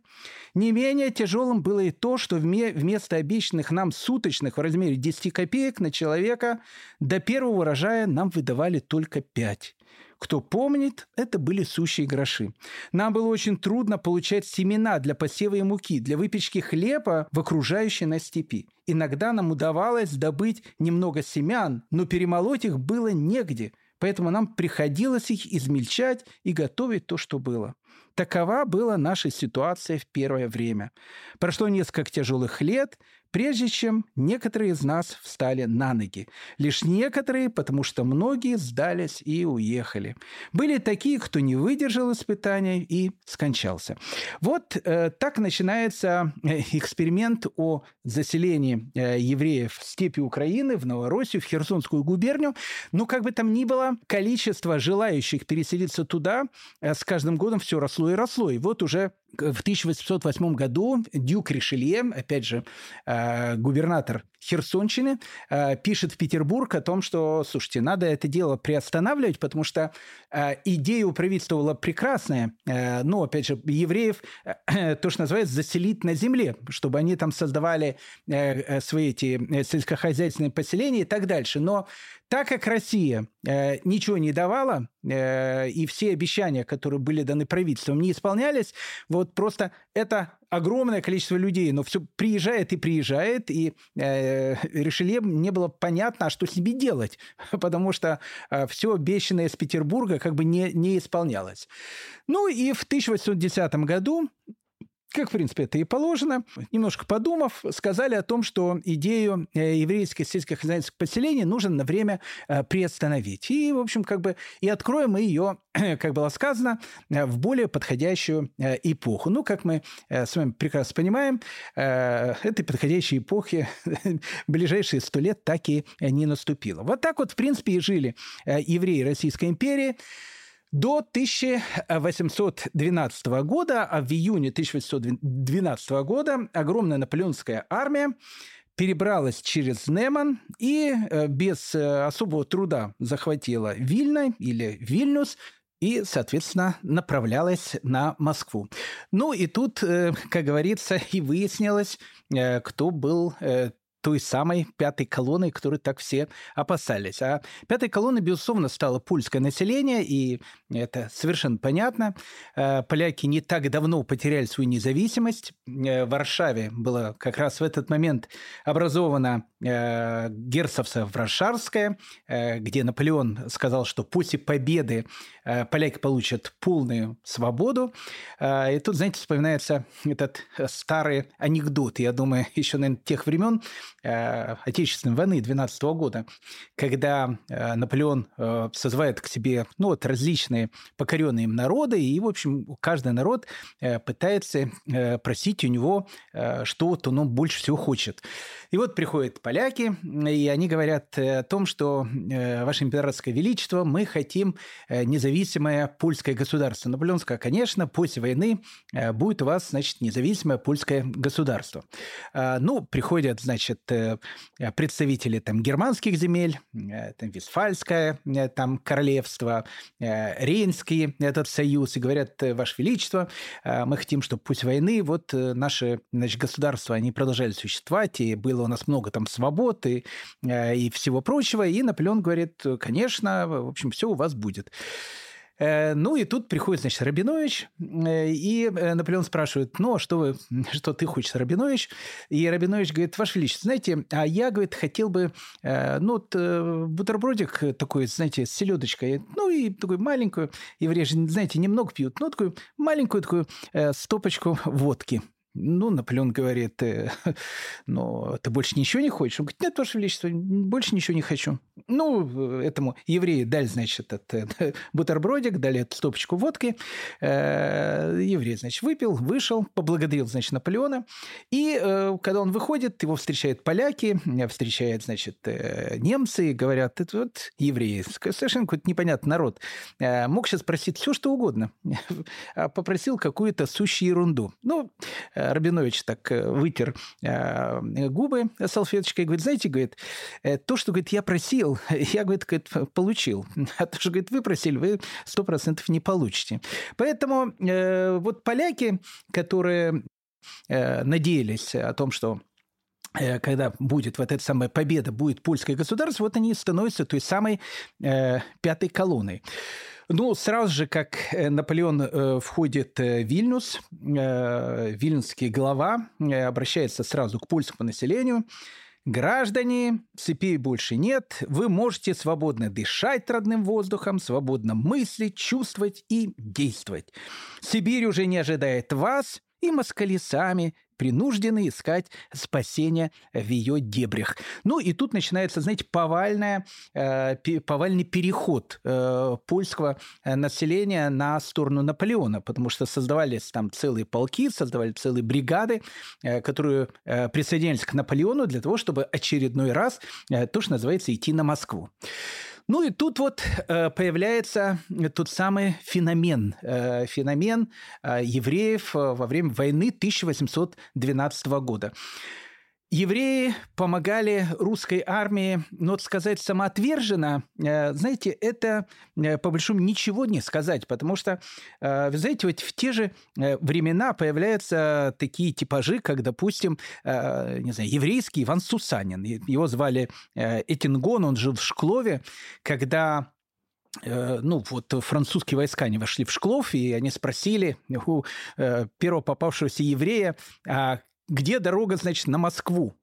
Не менее тяжелым было и то, что вместо обещанных нам суточных в размере 10 копеек на человека до первого урожая нам выдавали только 5. Кто помнит, это были сущие гроши. Нам было очень трудно получать семена для посева и муки, для выпечки хлеба в окружающей нас степи. Иногда нам удавалось добыть немного семян, но перемолоть их было негде, поэтому нам приходилось их измельчать и готовить то, что было. Такова была наша ситуация в первое время. Прошло несколько тяжелых лет, прежде чем некоторые из нас встали на ноги. Лишь некоторые, потому что многие сдались и уехали. Были такие, кто не выдержал испытания и скончался. Вот э, так начинается э, эксперимент о заселении э, евреев в степи Украины, в Новороссию, в Херсонскую губернию. Но как бы там ни было, количество желающих переселиться туда э, с каждым годом все росло и росло. И вот уже в 1808 году Дюк Ришелье, опять же, э, губернатор Херсонщины, э, пишет в Петербург о том, что, слушайте, надо это дело приостанавливать, потому что э, идея у правительства прекрасная, но, опять же, евреев, то, что называется, заселить на земле, чтобы они там создавали свои эти сельскохозяйственные поселения и так дальше. Но так как Россия э, ничего не давала, э, и все обещания, которые были даны правительством, не исполнялись, вот просто это огромное количество людей, но все приезжает и приезжает, и э, Ришелье не было понятно, а что с ними делать, потому что э, все обещанное из Петербурга как бы не, не исполнялось. Ну и в 1810 году как, в принципе, это и положено, немножко подумав, сказали о том, что идею э, еврейских сельскохозяйственных поселений нужно на время э, приостановить. И, в общем, как бы и откроем мы ее, как было сказано, э, в более подходящую эпоху. Ну, как мы с вами прекрасно понимаем, этой подходящей эпохи ближайшие сто лет так и не наступило. Вот так вот, в принципе, и жили евреи Российской империи до 1812 года, а в июне 1812 года огромная наполеонская армия перебралась через Неман и э, без э, особого труда захватила Вильна или Вильнюс, и, соответственно, направлялась на Москву. Ну и тут, э, как говорится, и выяснилось, кто был той самой пятой колонной, которой так все опасались. А пятой колонной, безусловно, стало польское население, и это совершенно понятно. Э, поляки не так давно потеряли свою независимость. Э, в Варшаве было как раз в этот момент образовано э, герцогство Варшавское, где Наполеон сказал, что после победы поляки получат полную свободу. И тут, знаете, вспоминается этот старый анекдот, я думаю, еще, наверное, тех времен, Отечественной войны 12 года, когда э, Наполеон э, созывает к себе ну, вот, различные покоренные им народы, и, в общем, каждый народ пытается просить у него что-то, он больше всего хочет. И вот приходят поляки, и они говорят о том, что Ваше Императорское Величество, мы хотим независимое польское государство. Наполеон сказал, конечно, после войны будет у вас, значит, независимое польское государство. Ну, приходят, значит, Э, представители там германских земель, э, там Вестфальское э, там королевство, Рейнский этот союз, и говорят, Ваше Величество, мы хотим, чтобы пусть войны, вот наши значит, государства, они продолжали существовать, и было у нас много там свобод и, и всего прочего, и Наполеон говорит, конечно, в общем, все у вас будет. Э, ну и тут приходит, значит, Рабинович, э, и э, Наполеон спрашивает, ну, а что, вы, что ты хочешь, Рабинович? И Рабинович говорит, Ваше Величество, знаете, а я, говорит, хотел бы, ну, вот, бутербродик такой, знаете, с селедочкой, ну, и такой маленькую, евреи же, знаете, немного пьют, ну, такую маленькую такую стопочку водки. Ну, Наполеон говорит, ну, ты больше ничего не хочешь? Он говорит, нет, Ваше Величество, больше ничего не хочу. Ну, этому еврею дали, значит, этот э, бутербродик, дали эту стопочку водки. Э, еврей, значит, выпил, вышел, поблагодарил, значит, Наполеона. И когда он выходит, его встречают поляки, встречают, значит, немцы, говорят, это вот евреи, совершенно какой-то непонятный народ. Мог сейчас спросить все, что угодно. А попросил какую-то сущую ерунду. Ну, Рабинович так э, вытер э, губы салфеточкой и говорит, знаете, говорит, «э, то, что, говорит, я просил, я, говорит, получил. А то, что, говорит, вы просили, вы сто процентов не получите. Поэтому вот поляки, которые надеялись о том, что когда будет вот эта самая победа, будет польское государство, вот они становятся той самой э, пятой колонной. Ну, сразу же, как э, Наполеон э, входит э, в Вильнюс, вильнюсский глава обращается сразу к польскому населению. Граждане, цепей больше нет, вы можете свободно дышать родным воздухом, свободно мыслить, чувствовать и действовать. Сибирь уже не ожидает вас, и москали сами принуждены искать спасения в ее дебрях. Ну и тут начинается, знаете, повальная, э, повальный переход э, польского э, населения на сторону Наполеона, потому что создавались там целые полки, создавали целые бригады, э, которые э, присоединялись к Наполеону для того, чтобы очередной раз, э, то, что называется, идти на Москву. Ну и тут вот э, появляется тот самый феномен, э, феномен э, евреев во время войны 1812 года. Евреи помогали русской армии, вот сказать самоотверженно, э, знаете, это э, по большому ничего не сказать, потому что, э, вы знаете, вот в те же времена появляются такие типажи, как, допустим, не знаю, еврейский Иван Сусанин. Его звали Этингон, он жил в Шклове, когда ну, вот французские войска, они вошли в Шклов, и они спросили у первого попавшегося еврея, а где дорога, значит, на Москву?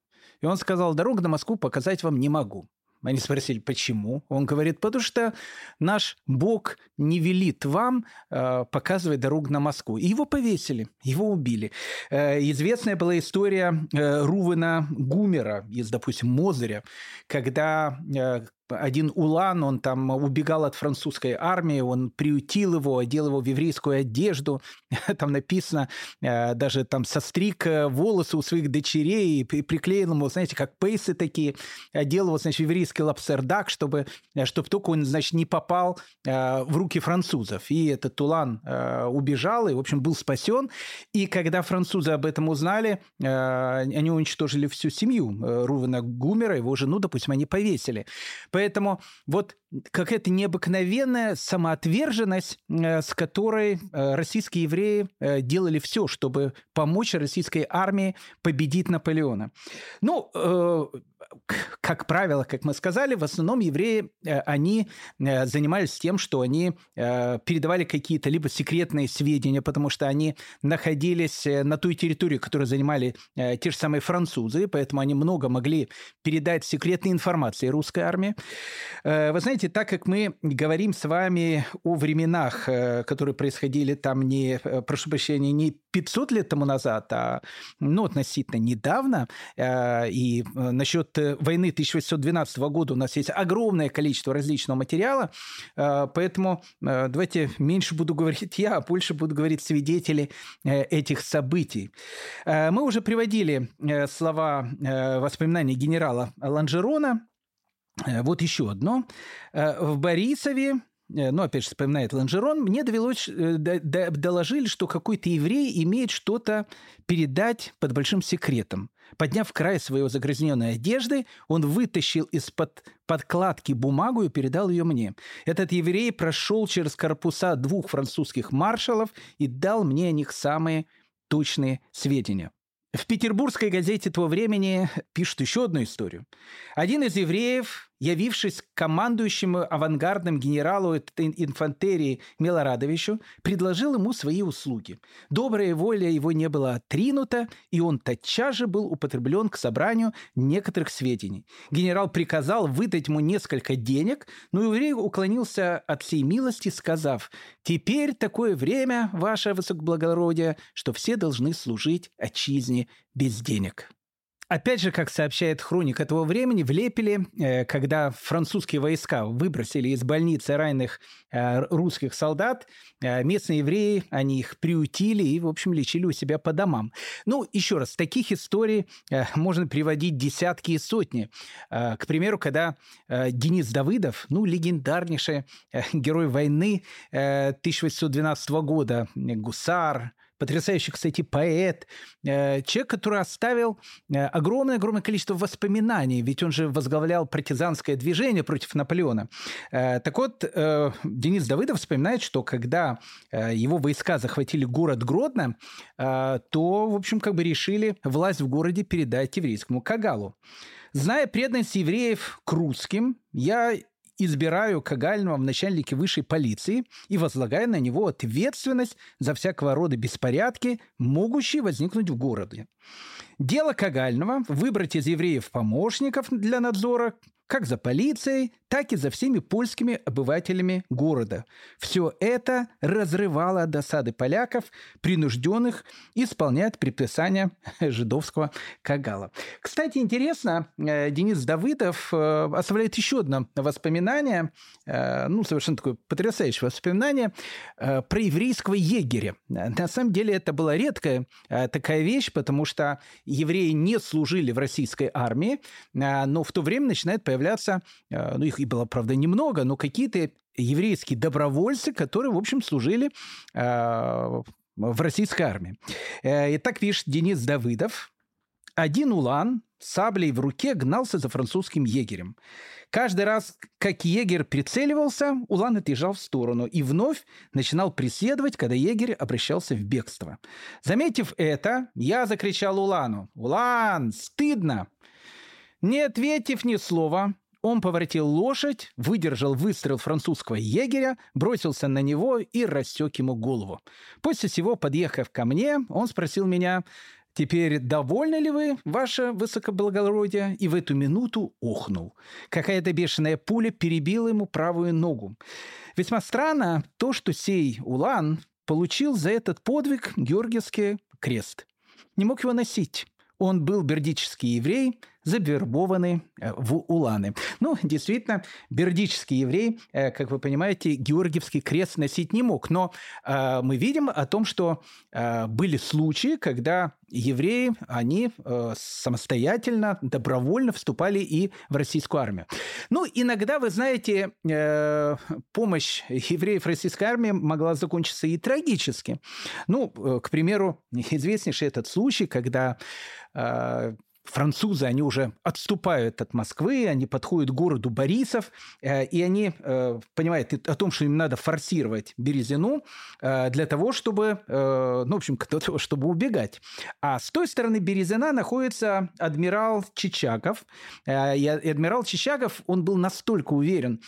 И он сказал, дорогу на Москву показать вам не могу. Они спросили, почему? Он говорит, потому что наш Бог не велит вам э, показывать дорогу на Москву. И его повесили, его убили. Э, известная была история э, Рувена Гумера из, допустим, Мозыря, когда э, один Улан, он там убегал от французской армии, он приютил его, одел его в еврейскую одежду. Там написано, э, даже там состриг э, волосы у своих дочерей и приклеил ему, знаете, как пейсы такие, одел его, значит, в еврейский лапсердак, чтобы, э, чтобы только он, значит, не попал в руки французов. И этот Улан убежал и, в общем, был спасен. И когда французы об этом узнали, они уничтожили всю семью Рувена Гумера, его жену, допустим, они повесили. Поэтому вот какая-то необыкновенная самоотверженность, э, с которой э, российские евреи э, делали все, чтобы помочь российской армии победить Наполеона. Ну, как правило, как мы сказали, в основном евреи, они занимались тем, что они передавали какие-то либо секретные сведения, потому что они находились на той территории, которую занимали те же самые французы, поэтому они много могли передать секретной информации русской армии. Вы знаете, знаете, так как мы говорим с вами о временах, э, которые происходили там не, э, прошу прощения, не 500 лет тому назад, а ну, относительно недавно, э, и насчет войны 1812 года у нас есть огромное количество различного материала, поэтому давайте меньше буду говорить я, а больше буду говорить свидетели этих событий. Мы уже приводили слова воспоминаний генерала Ланжерона, вот еще одно. Э, в Борисове э, ну, опять же, вспоминает Ланжерон, мне довелось, доложили, что какой-то еврей имеет что-то передать под большим секретом. Подняв край своего загрязненной одежды, он вытащил из-под подкладки бумагу и передал ее мне. Этот еврей прошел через корпуса двух французских маршалов и дал мне о них самые точные сведения. В петербургской газете того времени пишут еще одну историю. Один из евреев явившись командующему авангардным генералу инфантерии Милорадовичу, предложил ему свои услуги. Добрая воля его не была отринута, и он тотчас же был употреблен к собранию некоторых сведений. Генерал приказал выдать ему несколько денег, но еврей уклонился от всей милости, сказав, «Теперь такое время, ваше высокоблагородие, что все должны служить отчизне без денег». Опять же, как сообщает хроника этого времени, в Лепеле, э, когда французские войска выбросили из больницы раненых э, русских солдат, э, местные евреи, они их приутили и, в общем, лечили у себя по домам. Ну, еще раз, таких историй можно приводить десятки и сотни. К примеру, когда Денис Давыдов, ну, легендарнейший герой войны 1812 года, гусар, потрясающий, кстати, поэт, э, человек, который оставил огромное-огромное э, количество воспоминаний, ведь он же возглавлял партизанское движение против Наполеона. Э, так вот, Денис Давыдов вспоминает, что когда его войска захватили город Гродно, то, в общем, как бы решили власть в городе передать еврейскому Кагалу. Зная преданность евреев к русским, я избираю Кагального в начальнике высшей полиции и возлагаю на него ответственность за всякого рода беспорядки, могущие возникнуть в городе. Дело Кагального – выбрать из евреев помощников для надзора как за полицией, так и за всеми польскими обывателями города. Все это разрывало досады поляков, принужденных исполнять предписания жидовского кагала. Кстати, интересно, э, Денис Давыдов э, оставляет еще одно воспоминание, э, ну, совершенно такое потрясающее воспоминание про еврейского егеря. На самом деле это была редкая такая вещь, потому что евреи не служили в российской армии, но в то время начинает появляться, ну, их и было, правда, немного, но какие-то еврейские добровольцы, которые, в общем, служили э, в российской армии. Э, и так пишет Денис Давыдов. Один улан саблей в руке гнался за французским егерем. Каждый раз, как егерь прицеливался, улан отъезжал в сторону и вновь начинал преследовать, когда егерь обращался в бегство. Заметив это, я закричал улану. «Улан, стыдно!» Не ответив ни слова, он поворотил лошадь, выдержал выстрел французского егеря, бросился на него и рассек ему голову. После всего, подъехав ко мне, он спросил меня, Теперь довольны ли вы, ваше высокоблагородие?» И в эту минуту охнул. Какая-то бешеная пуля перебила ему правую ногу. Весьма странно то, что сей Улан получил за этот подвиг Георгиевский крест. Не мог его носить. Он был бердический еврей, завербованы э, в Уланы. Ну, действительно, бердический еврей, э, как вы понимаете, Георгиевский крест носить не мог. Но э, мы видим о том, что были случаи, когда евреи, они самостоятельно, добровольно вступали и в российскую армию. Ну, иногда, вы знаете, помощь евреев российской армии могла закончиться и трагически. Ну, к примеру, известнейший этот случай, когда французы, они уже отступают от Москвы, они подходят к городу Борисов, э, и они э, понимают о том, что им надо форсировать Березину э, для того, чтобы, ну, в общем, для того, чтобы убегать. А с той стороны Березина находится адмирал Чичагов. И адмирал Чичагов, он был настолько уверен,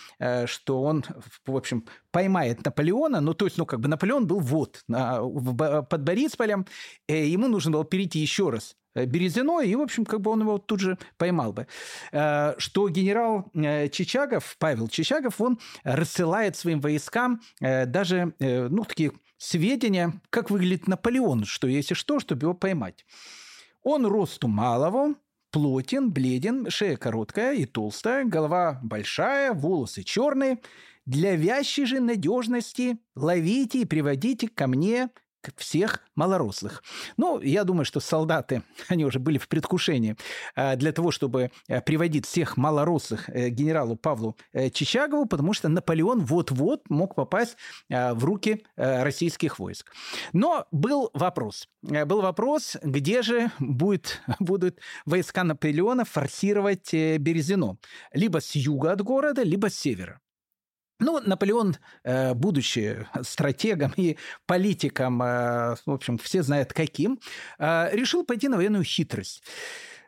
что он, в общем, поймает Наполеона, ну, то есть, ну, как бы Наполеон был вот, под Борисполем, ему нужно было перейти еще раз Э, Березино, и, в общем, как бы он его тут же поймал бы. Э, что генерал э, Чичагов, Павел Чичагов, он рассылает своим войскам даже, ну, такие сведения, как выглядит Наполеон, что если что, чтобы его поймать. Он росту малого, плотен, бледен, шея короткая и толстая, голова большая, волосы черные. Для вящей же надежности ловите и приводите ко мне всех малорослых. Ну, я думаю, что солдаты, они уже были в предвкушении э, для того, чтобы э, приводить всех малорослых э, генералу Павлу Чичагову, потому что Наполеон вот-вот мог попасть в руки российских войск. Но был вопрос. Был вопрос, где же будет, будут войска Наполеона форсировать Березино. Либо с юга от города, либо с севера. Ну, Наполеон, э, будучи стратегом и политиком, э, в общем, все знают каким, э, решил пойти на военную хитрость.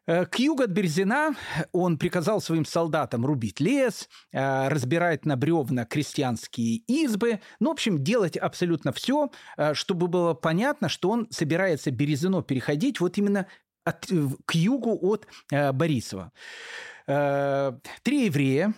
К югу от Березина он приказал своим солдатам рубить лес, разбирать на бревна крестьянские избы, ну, в общем, делать абсолютно все, чтобы было понятно, что он собирается Березино переходить вот именно от, к югу от Борисова. Три еврея,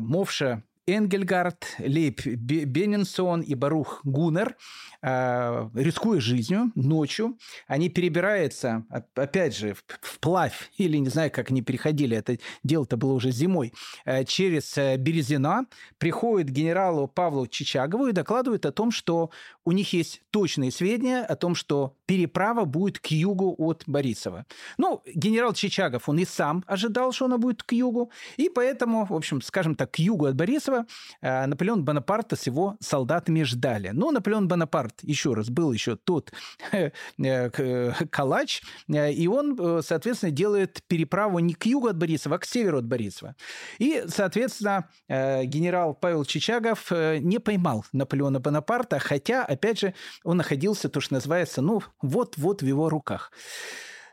Мовша, Энгельгард, Лейб Беннинсон и Барух Гуннер, а, рискуя жизнью ночью, они перебираются, опять же, вплавь, или не знаю, как они переходили, это дело-то было уже зимой, э, через э, Березина, приходят к генералу Павлу Чичагову и докладывают о том, что у них есть точные сведения о том, что переправа будет к югу от Борисова. Ну, генерал Чичагов, он и сам ожидал, что она будет к югу, и поэтому, в общем, скажем так, к югу от Борисова Борисова э, Наполеон Бонапарта с его солдатами ждали. Но Наполеон Бонапарт, еще раз, был еще тот э, э, калач, и он, соответственно, делает переправу не к югу от Борисова, а к северу от Борисова. И, соответственно, генерал Павел Чичагов не поймал Наполеона Бонапарта, хотя, опять же, он находился, то, что называется, ну, вот-вот в его руках.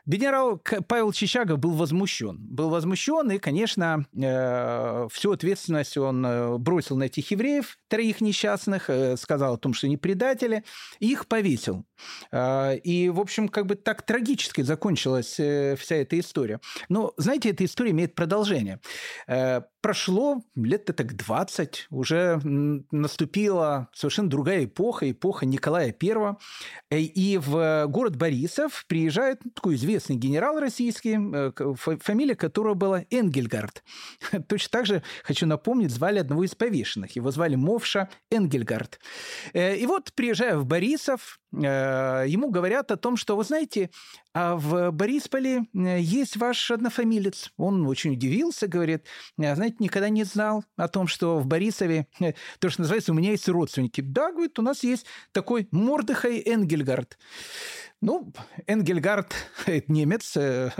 Генерал Павел Чичагов был возмущен. Был возмущен, и, конечно, э, всю ответственность он э, бросил на этих евреев, троих несчастных, э, сказал о том, что они предатели, и их повесил. И, в общем, как бы так трагически закончилась вся эта история. Но, знаете, эта история имеет продолжение. Прошло лет так 20, уже наступила совершенно другая эпоха, эпоха Николая I, и в город Борисов приезжает такой известный генерал российский, э, фамилия которого была Энгельгард. Точно так же, хочу напомнить, звали одного из повешенных. Его звали Мовша Энгельгард. Э, и вот, приезжая в Борисов, э, ему говорят о том, что, вы знаете, а в Борисполе есть ваш однофамилец. Он очень удивился, говорит, знаете, никогда не знал о том, что в Борисове, то, что называется, у меня есть родственники. Да, говорит, у нас есть такой Мордыхай Энгельгард. Ну, Энгельгард, немец, э,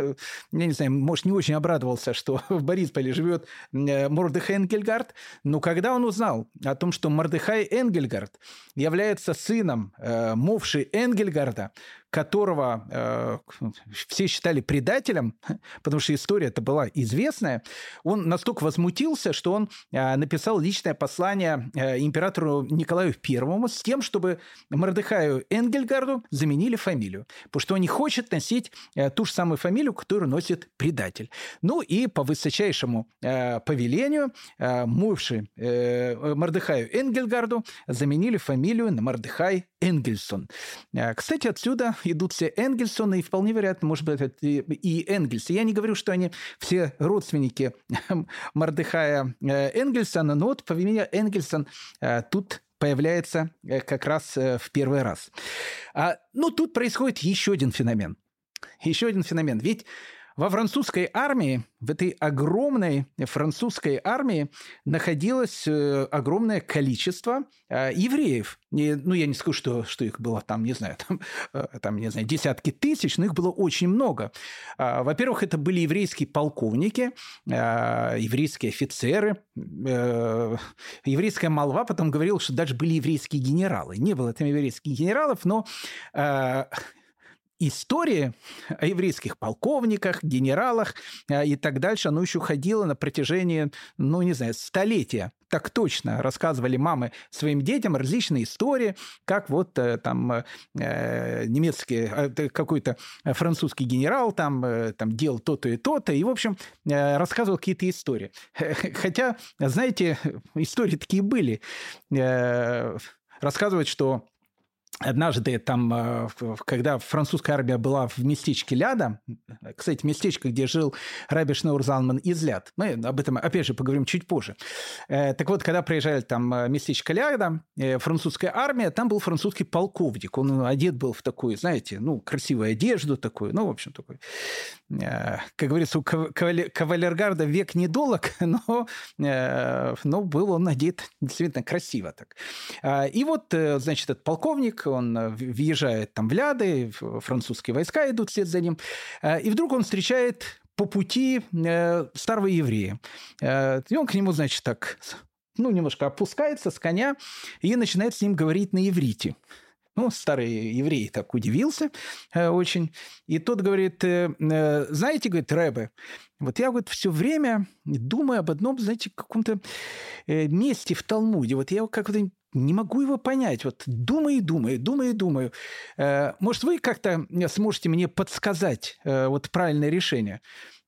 я не знаю, может, не очень обрадовался, что в Борисполе живет э, Мордыхай Энгельгард, но когда он узнал о том, что Мордыхай Энгельгард является сыном э, Мовши Энгельгарда, которого э, все считали предателем, потому что история это была известная, он настолько возмутился, что он э, написал личное послание э, императору Николаю I с тем, чтобы Мордыхаю Энгельгарду заменили фамилию, потому что он не хочет носить э, ту же самую фамилию, которую носит предатель. Ну и по высочайшему э, повелению э, Мувши э, Мордыхаю Энгельгарду заменили фамилию на Мордыхай Энгельсон. Э, кстати, отсюда идут все Энгельсоны, и вполне вероятно, может быть, это и Энгельсы. Я не говорю, что они все родственники Мордыхая э, Энгельсона, но вот фамилия Энгельсон э, тут появляется как раз в первый раз. А, ну, тут происходит еще один феномен. Еще один феномен. Ведь во французской армии, в этой огромной французской армии находилось э, огромное количество э, евреев. ну, я не скажу, что, что их было там, не знаю, там, э, там, не знаю, десятки тысяч, но их было очень много. А, во-первых, это были еврейские полковники, еврейские офицеры. Еврейская молва потом говорила, что даже были еврейские генералы. Не было там еврейских генералов, но история о еврейских полковниках, генералах а, и так дальше, оно еще ходило на протяжении, ну, не знаю, столетия. Так точно рассказывали мамы своим детям различные истории, как вот э, там э, немецкий, э, какой-то французский генерал там, там делал то-то и то-то, и, в общем, рассказывал какие-то истории. Хотя, знаете, истории такие были. Рассказывать, что Однажды там, э, когда французская армия была в местечке Ляда, кстати, местечко, где жил Раби Шнаур Залман из Ляд, мы об этом, опять же, поговорим чуть позже. Э, так вот, когда приезжали там э, местечко Ляда, французская армия, там был французский полковник. Он одет был в такую, знаете, ну, красивую одежду такую, ну, в общем, такой, как говорится, у кавалергарда век недолог, но, но был он одет действительно красиво так. И вот, значит, этот полковник, он э, въезжает там в Ляды, французские войска идут вслед за ним, э, и вдруг он встречает по пути э, старого еврея. И он к нему, значит, так, ну, немножко опускается с коня и начинает с ним говорить на иврите. Ну, старый еврей так удивился очень. И тот говорит, знаете, говорит, Рэбе, вот я вот все время думаю об одном, знаете, каком-то месте в Талмуде. Вот я как-то не могу его понять. Вот думаю думаю, думаю думаю. Э, может, вы как-то сможете мне подсказать э, вот правильное решение?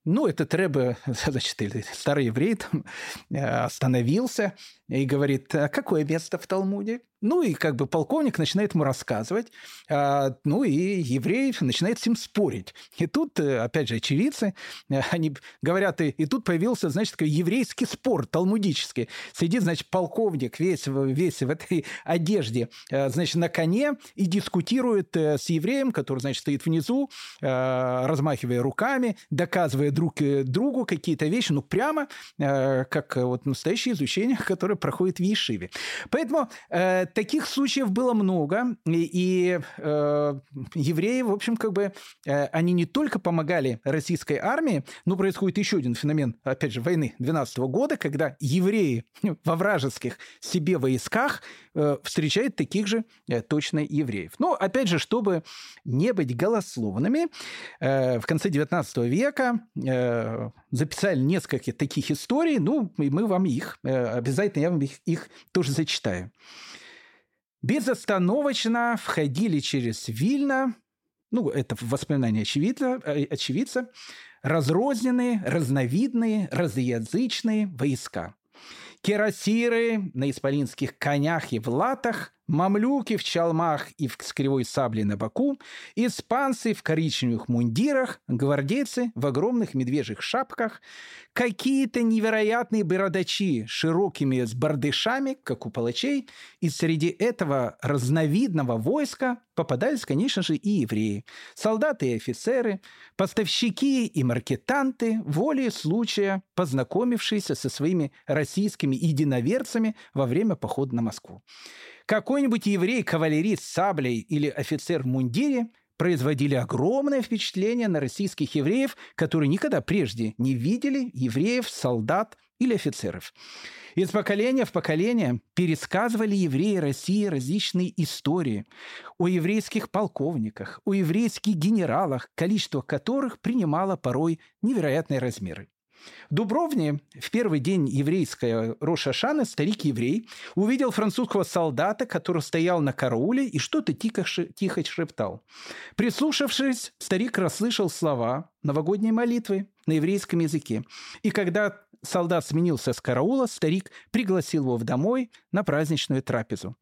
Ну, этот Рэбе, значит, старый еврей там э, остановился и говорит, а какое место в Талмуде? Ну, и как бы полковник начинает ему рассказывать, а, ну, и еврей начинает с ним спорить. И тут, э, опять же, очевидцы, э, они говорят, и, и тут появился, значит, такой еврейский спор талмудический. Сидит, значит, полковник весь, весь в этой одежде, значит, на коне и дискутирует с евреем, который, значит, стоит внизу, размахивая руками, доказывая друг другу какие-то вещи, ну, прямо как вот настоящее изучение, которое проходит в Ешиве. Поэтому э, таких случаев было много, и, и э, евреи, в общем, как бы, э, они не только помогали российской армии, но происходит еще один феномен, опять же, войны 12 года, когда евреи во вражеских себе войсках э, встречают таких же э, точно евреев. Но, опять же, чтобы не быть голословными, э, в конце 19 века э, записали несколько таких историй, ну, и мы вам их э, обязательно, я вам их, их тоже зачитаю. Безостановочно входили через Вильно, ну, это воспоминания очевидца, э, очевидца разрозненные, разновидные, разноязычные войска. Кирасиры на исполинских конях и в латах, мамлюки в чалмах и в, с кривой саблей на боку, испанцы в коричневых мундирах, гвардейцы в огромных медвежьих шапках, какие-то невероятные бородачи широкими с бардышами, как у палачей, и среди этого разновидного войска попадались, конечно же, и евреи, солдаты и офицеры, поставщики и маркетанты, волей случая познакомившиеся со своими российскими единоверцами во время похода на Москву. Какой-нибудь еврей-кавалерист с саблей или офицер в мундире производили огромное впечатление на российских евреев, которые никогда прежде не видели евреев, солдат или офицеров. Из поколения в поколение пересказывали евреи России различные истории о еврейских полковниках, о еврейских генералах, количество которых принимало порой невероятные размеры. Дубровне в первый день еврейской Рошашаны старик-еврей увидел французского солдата, который стоял на карауле и что-то тихо, тихо шептал. Прислушавшись, старик расслышал слова новогодней молитвы на еврейском языке. И когда солдат сменился с караула, старик пригласил его домой на праздничную трапезу.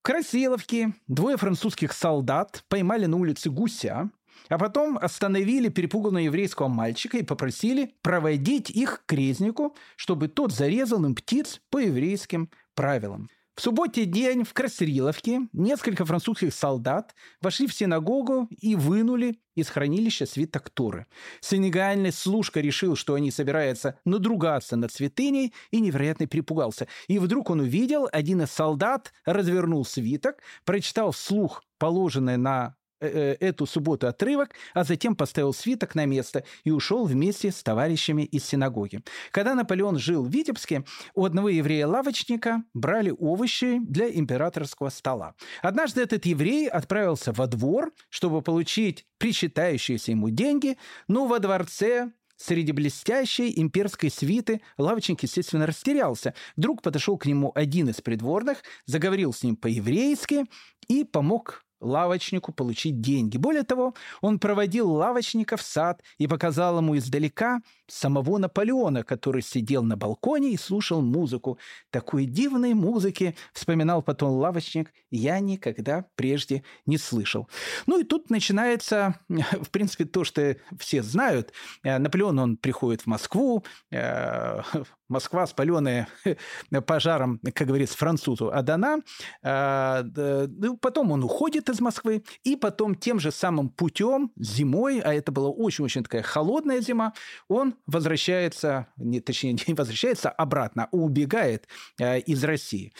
В Красиловке двое французских солдат поймали на улице гуся, а потом остановили перепуганного еврейского мальчика и попросили проводить их к резнику, чтобы тот зарезал им птиц по еврейским правилам. В субботний день в Красриловке несколько французских солдат вошли в синагогу и вынули из хранилища свиток Торы. Сенегальный служка решил, что они собираются надругаться над святыней и невероятно перепугался. И вдруг он увидел, один из солдат развернул свиток, прочитал вслух положенное на эту субботу отрывок, а затем поставил свиток на место и ушел вместе с товарищами из синагоги. Когда Наполеон жил в Витебске, у одного еврея-лавочника брали овощи для императорского стола. Однажды этот еврей отправился во двор, чтобы получить причитающиеся ему деньги, но во дворце Среди блестящей имперской свиты лавочник, естественно, растерялся. Вдруг подошел к нему один из придворных, заговорил с ним по-еврейски и помог лавочнику получить деньги. Более того, он проводил лавочника в сад и показал ему издалека самого Наполеона, который сидел на балконе и слушал музыку. Такой дивной музыки, вспоминал потом лавочник, я никогда прежде не слышал. Ну и тут начинается, в принципе, то, что все знают. Э, Наполеон, он приходит в Москву, э, Москва, спаленная пожаром, как говорится, французу Адана. Э, ну, потом он уходит из Москвы, и потом тем же самым путем зимой, а это была очень-очень такая холодная зима, он возвращается, не, точнее, не возвращается обратно, а убегает э, из России.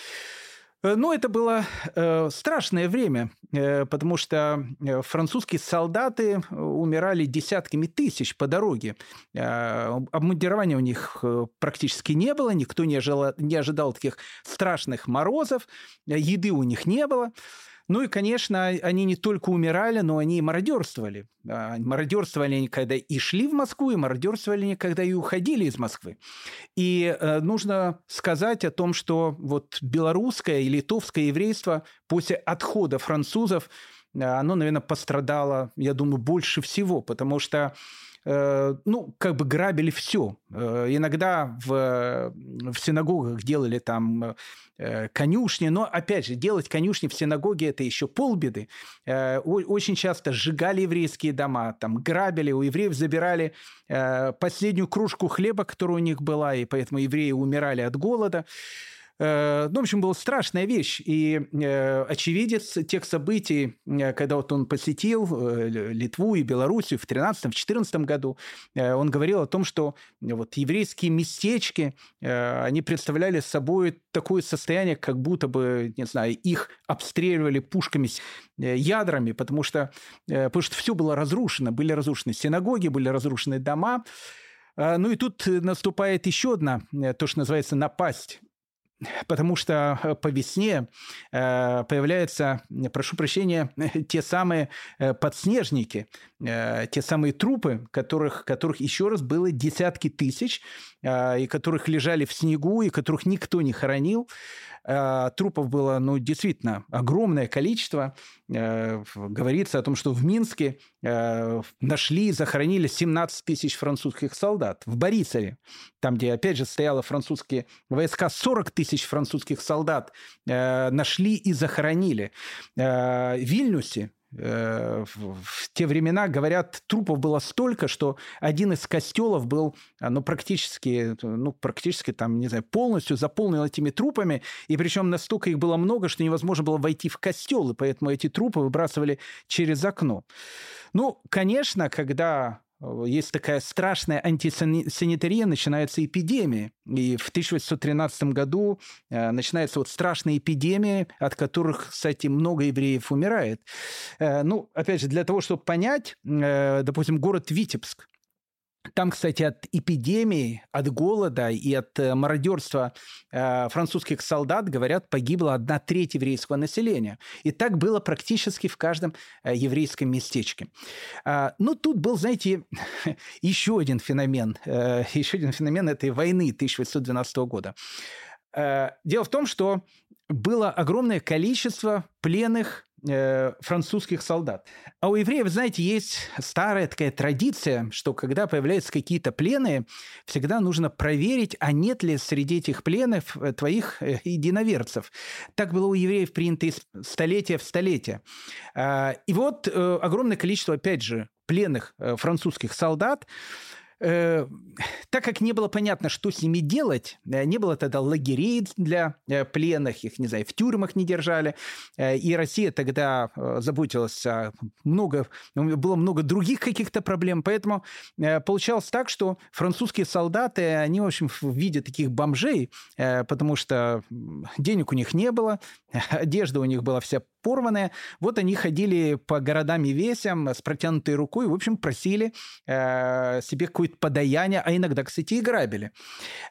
Э, ну, это было э, страшное время, э, потому что э, французские солдаты умирали десятками тысяч по дороге. Э, обмундирования у них э, практически не было, никто не ожидал, не ожидал таких страшных морозов, еды у них не было. Ну и, конечно, они не только умирали, но они и мародерствовали. А, мародерствовали они, когда и шли в Москву, и мародерствовали они, когда и уходили из Москвы. И э, нужно сказать о том, что вот белорусское и литовское еврейство после отхода французов, э, оно, наверное, пострадало, я думаю, больше всего, потому что Э, ну, как бы грабили все. Э, иногда в, в синагогах делали там э, конюшни, но, опять же, делать конюшни в синагоге – это еще полбеды. Очень часто сжигали еврейские дома, там грабили, у евреев забирали последнюю кружку хлеба, которая у них была, и поэтому евреи умирали от голода. Э, ну, в общем, была страшная вещь. И э, очевидец тех событий, э, когда вот он посетил Литву и Белоруссию в 13-14 году, он говорил о том, что вот еврейские местечки, они представляли собой такое состояние, как будто бы, не знаю, их обстреливали пушками, ядрами, потому что, потому что все было разрушено. Были разрушены синагоги, были разрушены дома. Ну и тут наступает еще одна, то, что называется, напасть потому что э, по весне э, появляются, прошу прощения, те самые э, подснежники, те самые трупы, которых, которых еще раз было десятки тысяч, и которых лежали в снегу, и которых никто не хоронил. Э, трупов было, ну, действительно огромное количество. Э, говорится о том, что в Минске э, нашли и захоронили 17 тысяч французских солдат. В Борисове, там, где, опять же, стояло французские войска, 40 тысяч французских солдат нашли и захоронили. В Вильнюсе Э, в те времена, говорят, трупов было столько, что один из костелов был ну, практически, ну, практически там, не знаю, полностью заполнен этими трупами, и причем настолько их было много, что невозможно было войти в костел, и поэтому эти трупы выбрасывали через окно. Ну, конечно, когда есть такая страшная антисанитария, начинается эпидемия. И в 1813 году э, начинается вот страшная эпидемия, от которых, кстати, много евреев умирает. Э, ну, опять же, для того, чтобы понять, допустим, город Витебск, там, кстати, от эпидемии, от голода и от э, мародерства э, французских солдат, говорят, погибла одна треть еврейского населения. И так было практически в каждом э, еврейском местечке. Э, ну, тут был, знаете, еще один феномен, еще один феномен этой войны 1812 года. Дело в том, что было огромное количество пленных Э, французских солдат. А у евреев, знаете, есть старая такая традиция, что когда появляются какие-то плены, всегда нужно проверить, а нет ли среди этих пленов э, твоих э, единоверцев. Так было у евреев принято из столетия в столетие. А, и вот огромное количество, опять же, пленных французских солдат Э, так как не было понятно, что с ними делать, э, не было тогда лагерей для э, пленных, их, не знаю, в тюрьмах не держали, и Россия тогда заботилась о много, было много других каких-то проблем, поэтому получалось так, что французские солдаты, они, в общем, в виде таких бомжей, потому что денег у них не было, одежда у них была вся порванная. Вот они ходили по городам и весям с протянутой рукой, в общем, просили э, себе какое-то подаяние, а иногда, кстати, и грабили.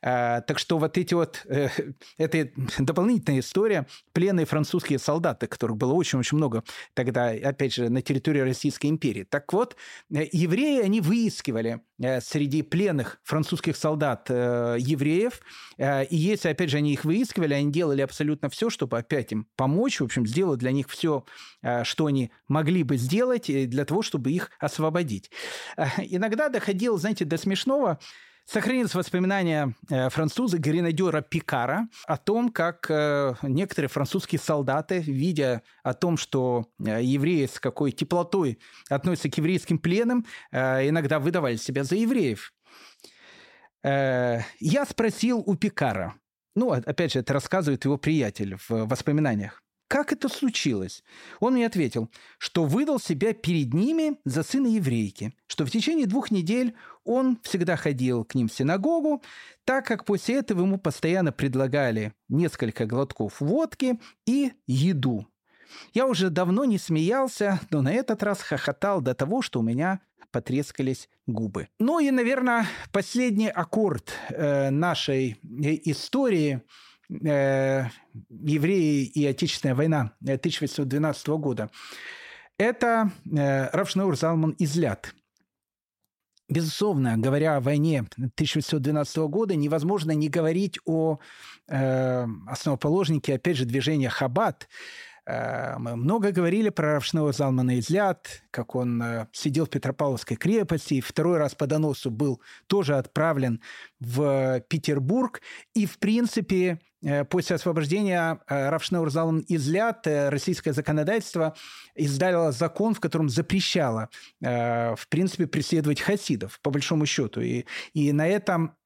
Э, так что вот эти вот, э, это дополнительная история, пленные французские солдаты, которых было очень-очень много тогда, опять же, на территории Российской империи. Так вот, э, евреи, они выискивали среди пленных французских солдат э, евреев, э, и если, опять же, они их выискивали, они делали абсолютно все, чтобы опять им помочь, в общем, сделать для них все, э, что они могли бы сделать э, для того, чтобы их освободить. Э, иногда доходило, знаете, до смешного. Сохранилось воспоминание француза гренадера Пикара о том, как некоторые французские солдаты, видя о том, что евреи с какой теплотой относятся к еврейским пленам, иногда выдавали себя за евреев. Я спросил у Пикара, ну, опять же, это рассказывает его приятель в воспоминаниях. Как это случилось? Он мне ответил, что выдал себя перед ними за сына еврейки, что в течение двух недель он всегда ходил к ним в синагогу, так как после этого ему постоянно предлагали несколько глотков водки и еду. Я уже давно не смеялся, но на этот раз хохотал до того, что у меня потрескались губы. Ну и, наверное, последний аккорд э, нашей э, истории – э, евреи и Отечественная война 1812 э, года, это э, Равшнаур Залман Излят. Безусловно, говоря о войне 1812 года, невозможно не говорить о э, основоположнике, опять же, движения Хаббат, мы много говорили про Равшного Залмана Излят, как он э, сидел в Петропавловской крепости, и второй раз по доносу был тоже отправлен в Петербург. И, в принципе, э, после освобождения Равшнаур Залман Излят российское законодательство издало закон, в котором запрещало, в принципе, преследовать хасидов, по большому счету. И, и на этом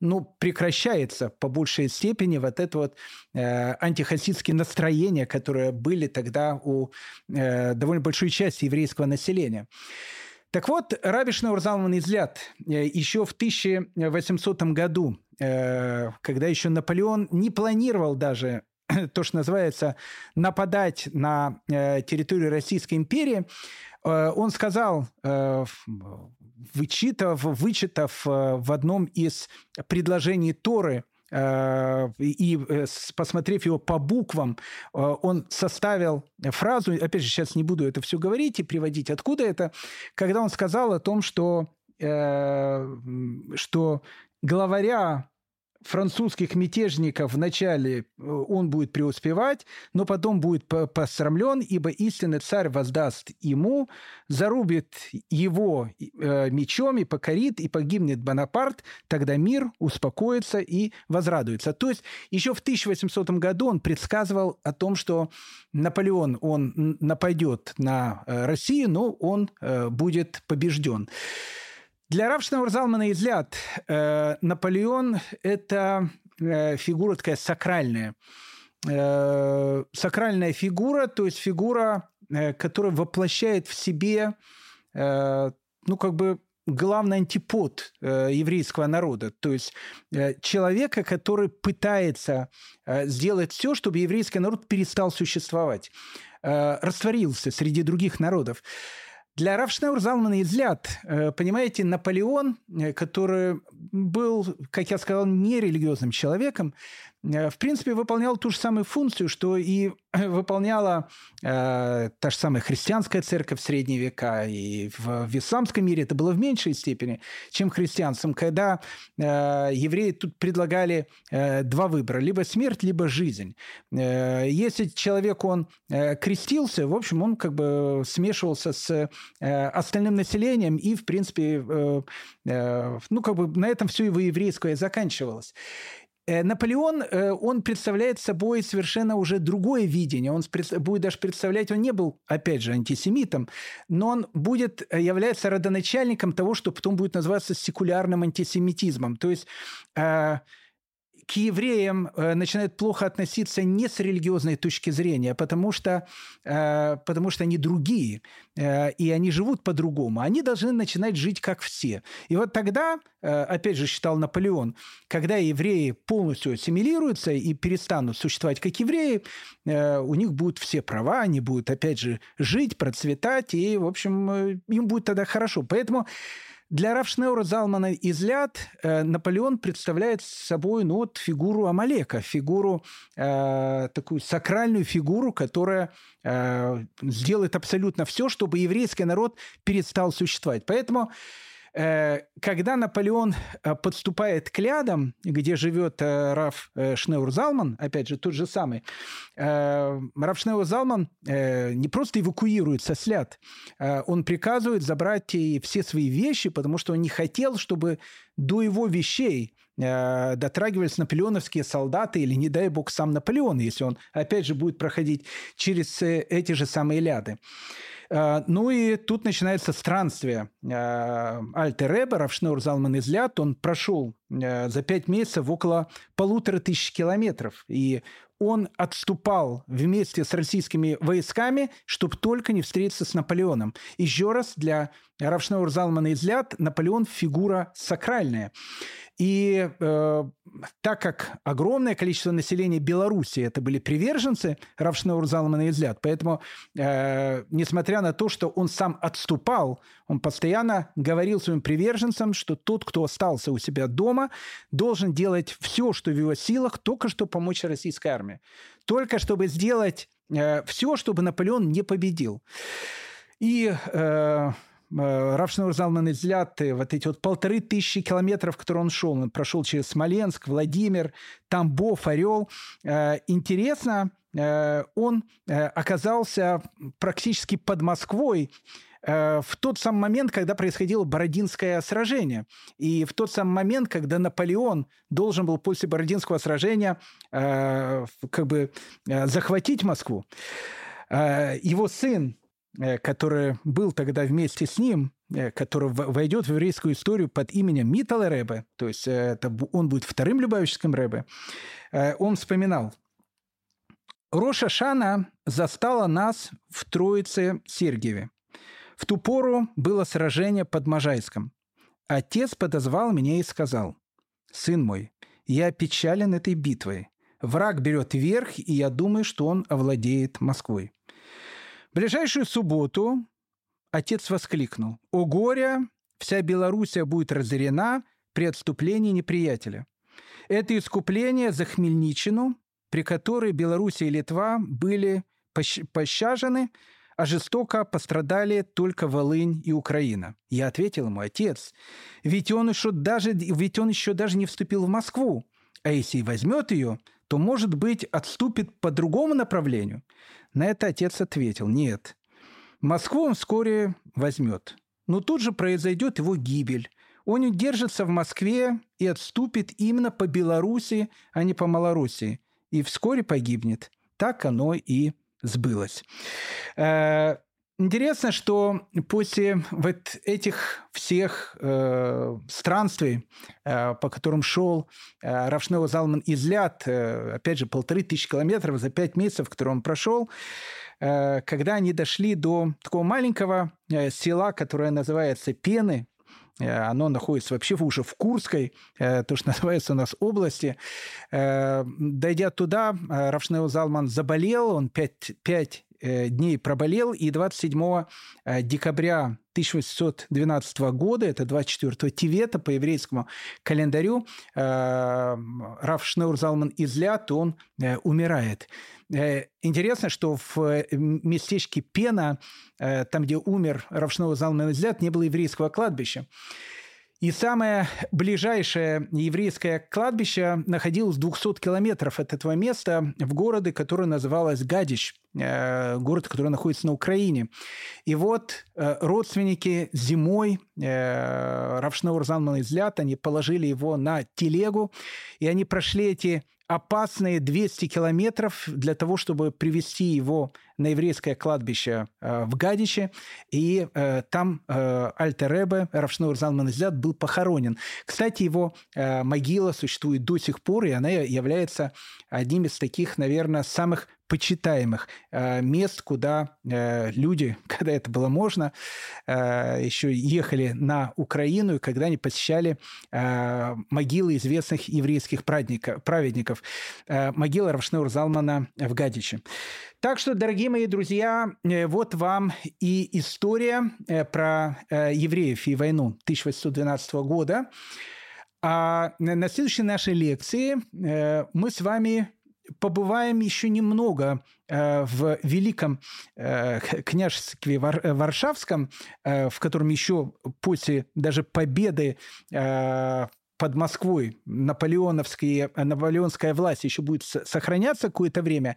ну, прекращается по большей степени вот это вот э, антихасидские настроения, которые были тогда у э, довольно большой части еврейского населения. Так вот, Раби Шнаур Залман Излят э, еще в 1800 году, э, когда еще Наполеон не планировал даже то, что называется, нападать на э, территорию Российской империи, э, он сказал, э, вычитав, вычитав в одном из предложений Торы, и посмотрев его по буквам, он составил фразу, опять же, сейчас не буду это все говорить и приводить, откуда это, когда он сказал о том, что, что главаря французских мятежников вначале э, он будет преуспевать, но потом будет посрамлен, ибо истинный царь воздаст ему, зарубит его э, мечом и покорит, и погибнет Бонапарт, тогда мир успокоится и возрадуется. То есть еще в 1800 году он предсказывал о том, что Наполеон, он нападет на э, Россию, но он будет побежден. Для Равшина Залмана Излят э, Наполеон – это э, фигура такая сакральная. Э, сакральная фигура, то есть фигура, э, которая воплощает в себе, ну, как бы главный антипод э, еврейского народа, то есть э, человека, который пытается э, сделать все, чтобы еврейский народ перестал существовать, э, растворился среди других народов. Для Рафшнаур Залмана взгляд, э, понимаете, Наполеон, э, который был, как я сказал, нерелигиозным человеком, в принципе, выполнял ту же самую функцию, что и выполняла э, та же самая христианская церковь в средние века, и в, в исламском мире это было в меньшей степени, чем христианством, когда э, евреи тут предлагали э, два выбора, либо смерть, либо жизнь. Э, если человек, он э, крестился, в общем, он как бы смешивался с э, остальным населением, и, в принципе, э, э, ну, как бы на этом все его еврейское заканчивалось. Э, Наполеон, э, он представляет собой совершенно уже другое видение. Он будет даже представлять, он не был, опять же, антисемитом, но он будет э, являться родоначальником того, что потом будет называться секулярным антисемитизмом. То есть к евреям э, начинают плохо относиться не с религиозной точки зрения, потому что, э, потому что они другие, э, и они живут по-другому. Они должны начинать жить как все. И вот тогда, опять же, считал Наполеон, когда евреи полностью ассимилируются и перестанут существовать как евреи, у них будут все права, они будут, опять же, жить, процветать, и, в общем, им будет тогда хорошо. Поэтому для Рафшнеура, Залмана и Зляд э, Наполеон представляет собой ну, вот, фигуру Амалека, фигуру, э, такую сакральную фигуру, которая э, сделает абсолютно все, чтобы еврейский народ перестал существовать. Поэтому когда Наполеон э, подступает к лядам, где живет э, Раф Шнеур-Залман, опять же, тот же самый, Раф Шнеур-Залман не просто эвакуируется с ляд, он приказывает забрать и все свои вещи, потому что он не хотел, чтобы до его вещей дотрагивались наполеоновские солдаты или, не дай бог, сам Наполеон, если он, опять же, будет проходить через эти же самые ляды. Э, ну и тут начинается странствие. Э, Альтер Ребе, Равшнур Залман Излят, он прошел э, за пять месяцев около полутора тысяч километров. И он отступал вместе с российскими войсками, чтобы только не встретиться с Наполеоном. Еще раз, для Равшнаур Залмана Излят Наполеон – фигура сакральная. И э, так как огромное количество населения Беларуси это были приверженцы Равшнаур Залмана Излят, поэтому, э, несмотря на то, что он сам отступал, он постоянно говорил своим приверженцам, что тот, кто остался у себя дома, должен делать все, что в его силах, только что помочь российской армии. Только чтобы сделать э, все, чтобы Наполеон не победил. И э, Э, Равшнур Залман взгляд, вот эти вот полторы тысячи километров, которые он шел, он прошел через Смоленск, Владимир, Тамбов, Орел. Э, интересно, э, он оказался практически под Москвой в тот самый момент, когда происходило Бородинское сражение. И в тот самый момент, когда Наполеон должен был после Бородинского сражения как бы захватить Москву, его сын Э, который был тогда вместе с ним, э, который войдет в еврейскую историю под именем Митала Рэбе, то есть э, это, он будет вторым Любавическим Рэбе, он вспоминал, Роша Шана застала нас в Троице Сергиеве. В ту пору было сражение под Можайском. Отец подозвал меня и сказал, «Сын мой, я печален этой битвой. Враг берет верх, и я думаю, что он овладеет Москвой ближайшую субботу отец воскликнул. «О горе! Вся Белоруссия будет разорена при отступлении неприятеля. Это искупление за Хмельничину, при которой Белоруссия и Литва были пощажены, а жестоко пострадали только Волынь и Украина. Я ответил ему, отец, ведь он еще даже, ведь он еще даже не вступил в Москву. А если и возьмет ее, то, может быть, отступит по другому направлению. На это отец ответил, нет, Москву он вскоре возьмет. Но тут же произойдет его гибель. Он удержится в Москве и отступит именно по Белоруссии, а не по Малоруссии. И вскоре погибнет. Так оно и сбылось. Э, Интересно, что после вот этих всех э, странствий, э, по которым шел э, Равшнео Залман Изляд, э, опять же, полторы тысячи километров за пять месяцев, которые он прошел, э, когда они дошли до такого маленького э, села, которое называется Пены, Э, оно находится вообще уже в Курской, э, то, что называется у нас области. Э, дойдя туда, Равшнео Залман заболел, он пять, пять дней проболел, и 27 декабря 1812 года, это 24 Тивета по еврейскому календарю, Раф Шнеур Залман Излят, он умирает. Интересно, что в местечке Пена, там, где умер Раф Шнеур Залман Излят, не было еврейского кладбища. И самое ближайшее еврейское кладбище находилось в 200 километров от этого места в городе, который называлось Гадич, э, город, который находится на Украине. И вот э, родственники зимой э, Равшнаур Залман Излят, они положили его на телегу, и они прошли эти опасные 200 километров для того, чтобы привести его на еврейское кладбище э, в Гадиче, и э, там э, Альтеребе Равшнур Залман Изят был похоронен. Кстати, его могила существует до сих пор, и она является одним из таких, наверное, самых почитаемых э, мест, куда э, люди, когда это было можно, э, еще ехали на Украину, и когда они посещали могилы известных еврейских праведников, могила Равшнур Залмана в Гадиче. Так что, дорогие мои друзья, вот вам и история про евреев и войну 1812 года. А на следующей нашей лекции мы с вами побываем еще немного э, в Великом э, княжестве Варшавском, э, в котором еще после даже победы под Москвой наполеоновские, наполеонская власть еще будет сохраняться какое-то время,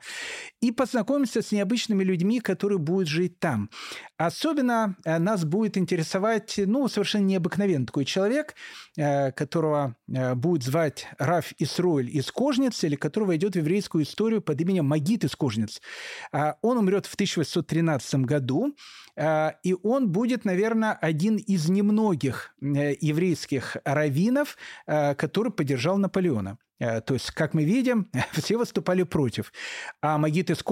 и познакомиться с необычными людьми, которые будут жить там. Особенно э, нас будет интересовать, ну, совершенно необыкновенный такой человек, э, которого э, будет звать Раф Исруэль из Кожниц, или который войдет в еврейскую историю под именем Магит из Кожниц. А, он умрет в 1813 году, и он будет, наверное, один из немногих еврейских раввинов, который поддержал Наполеона. Э, то есть, как мы видим, все выступали против. А Магит из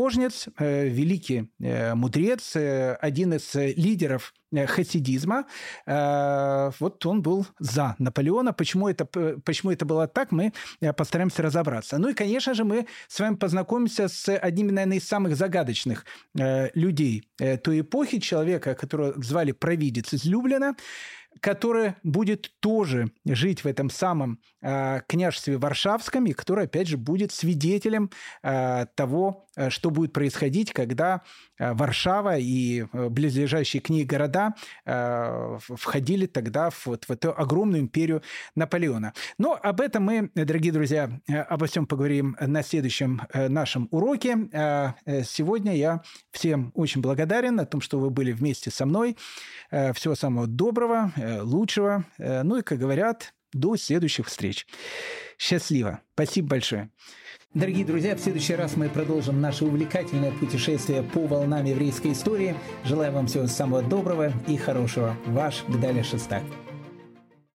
э, великий э, мудрец, один из лидеров хасидизма, вот он был за Наполеона. Почему это, почему это было так, мы постараемся разобраться. Ну и, конечно же, мы с вами познакомимся с одним, наверное, из самых загадочных людей той эпохи, человека, которого звали провидец из который будет тоже жить в этом самом э, княжестве Варшавском, и который, опять же, будет свидетелем э, того, э, что будет происходить, когда Варшава и э, близлежащие к ней города э, входили тогда в, вот, в эту огромную империю Наполеона. Но об этом мы, дорогие друзья, обо всем поговорим на следующем нашем уроке. Сегодня я всем очень благодарен о том, что вы были вместе со мной. Всего самого доброго, лучшего. Ну и, как говорят, до следующих встреч. Счастливо. Спасибо большое. Дорогие друзья, в следующий раз мы продолжим наше увлекательное путешествие по волнам еврейской истории. Желаю вам всего самого доброго и хорошего. Ваш Гдаля Шестак.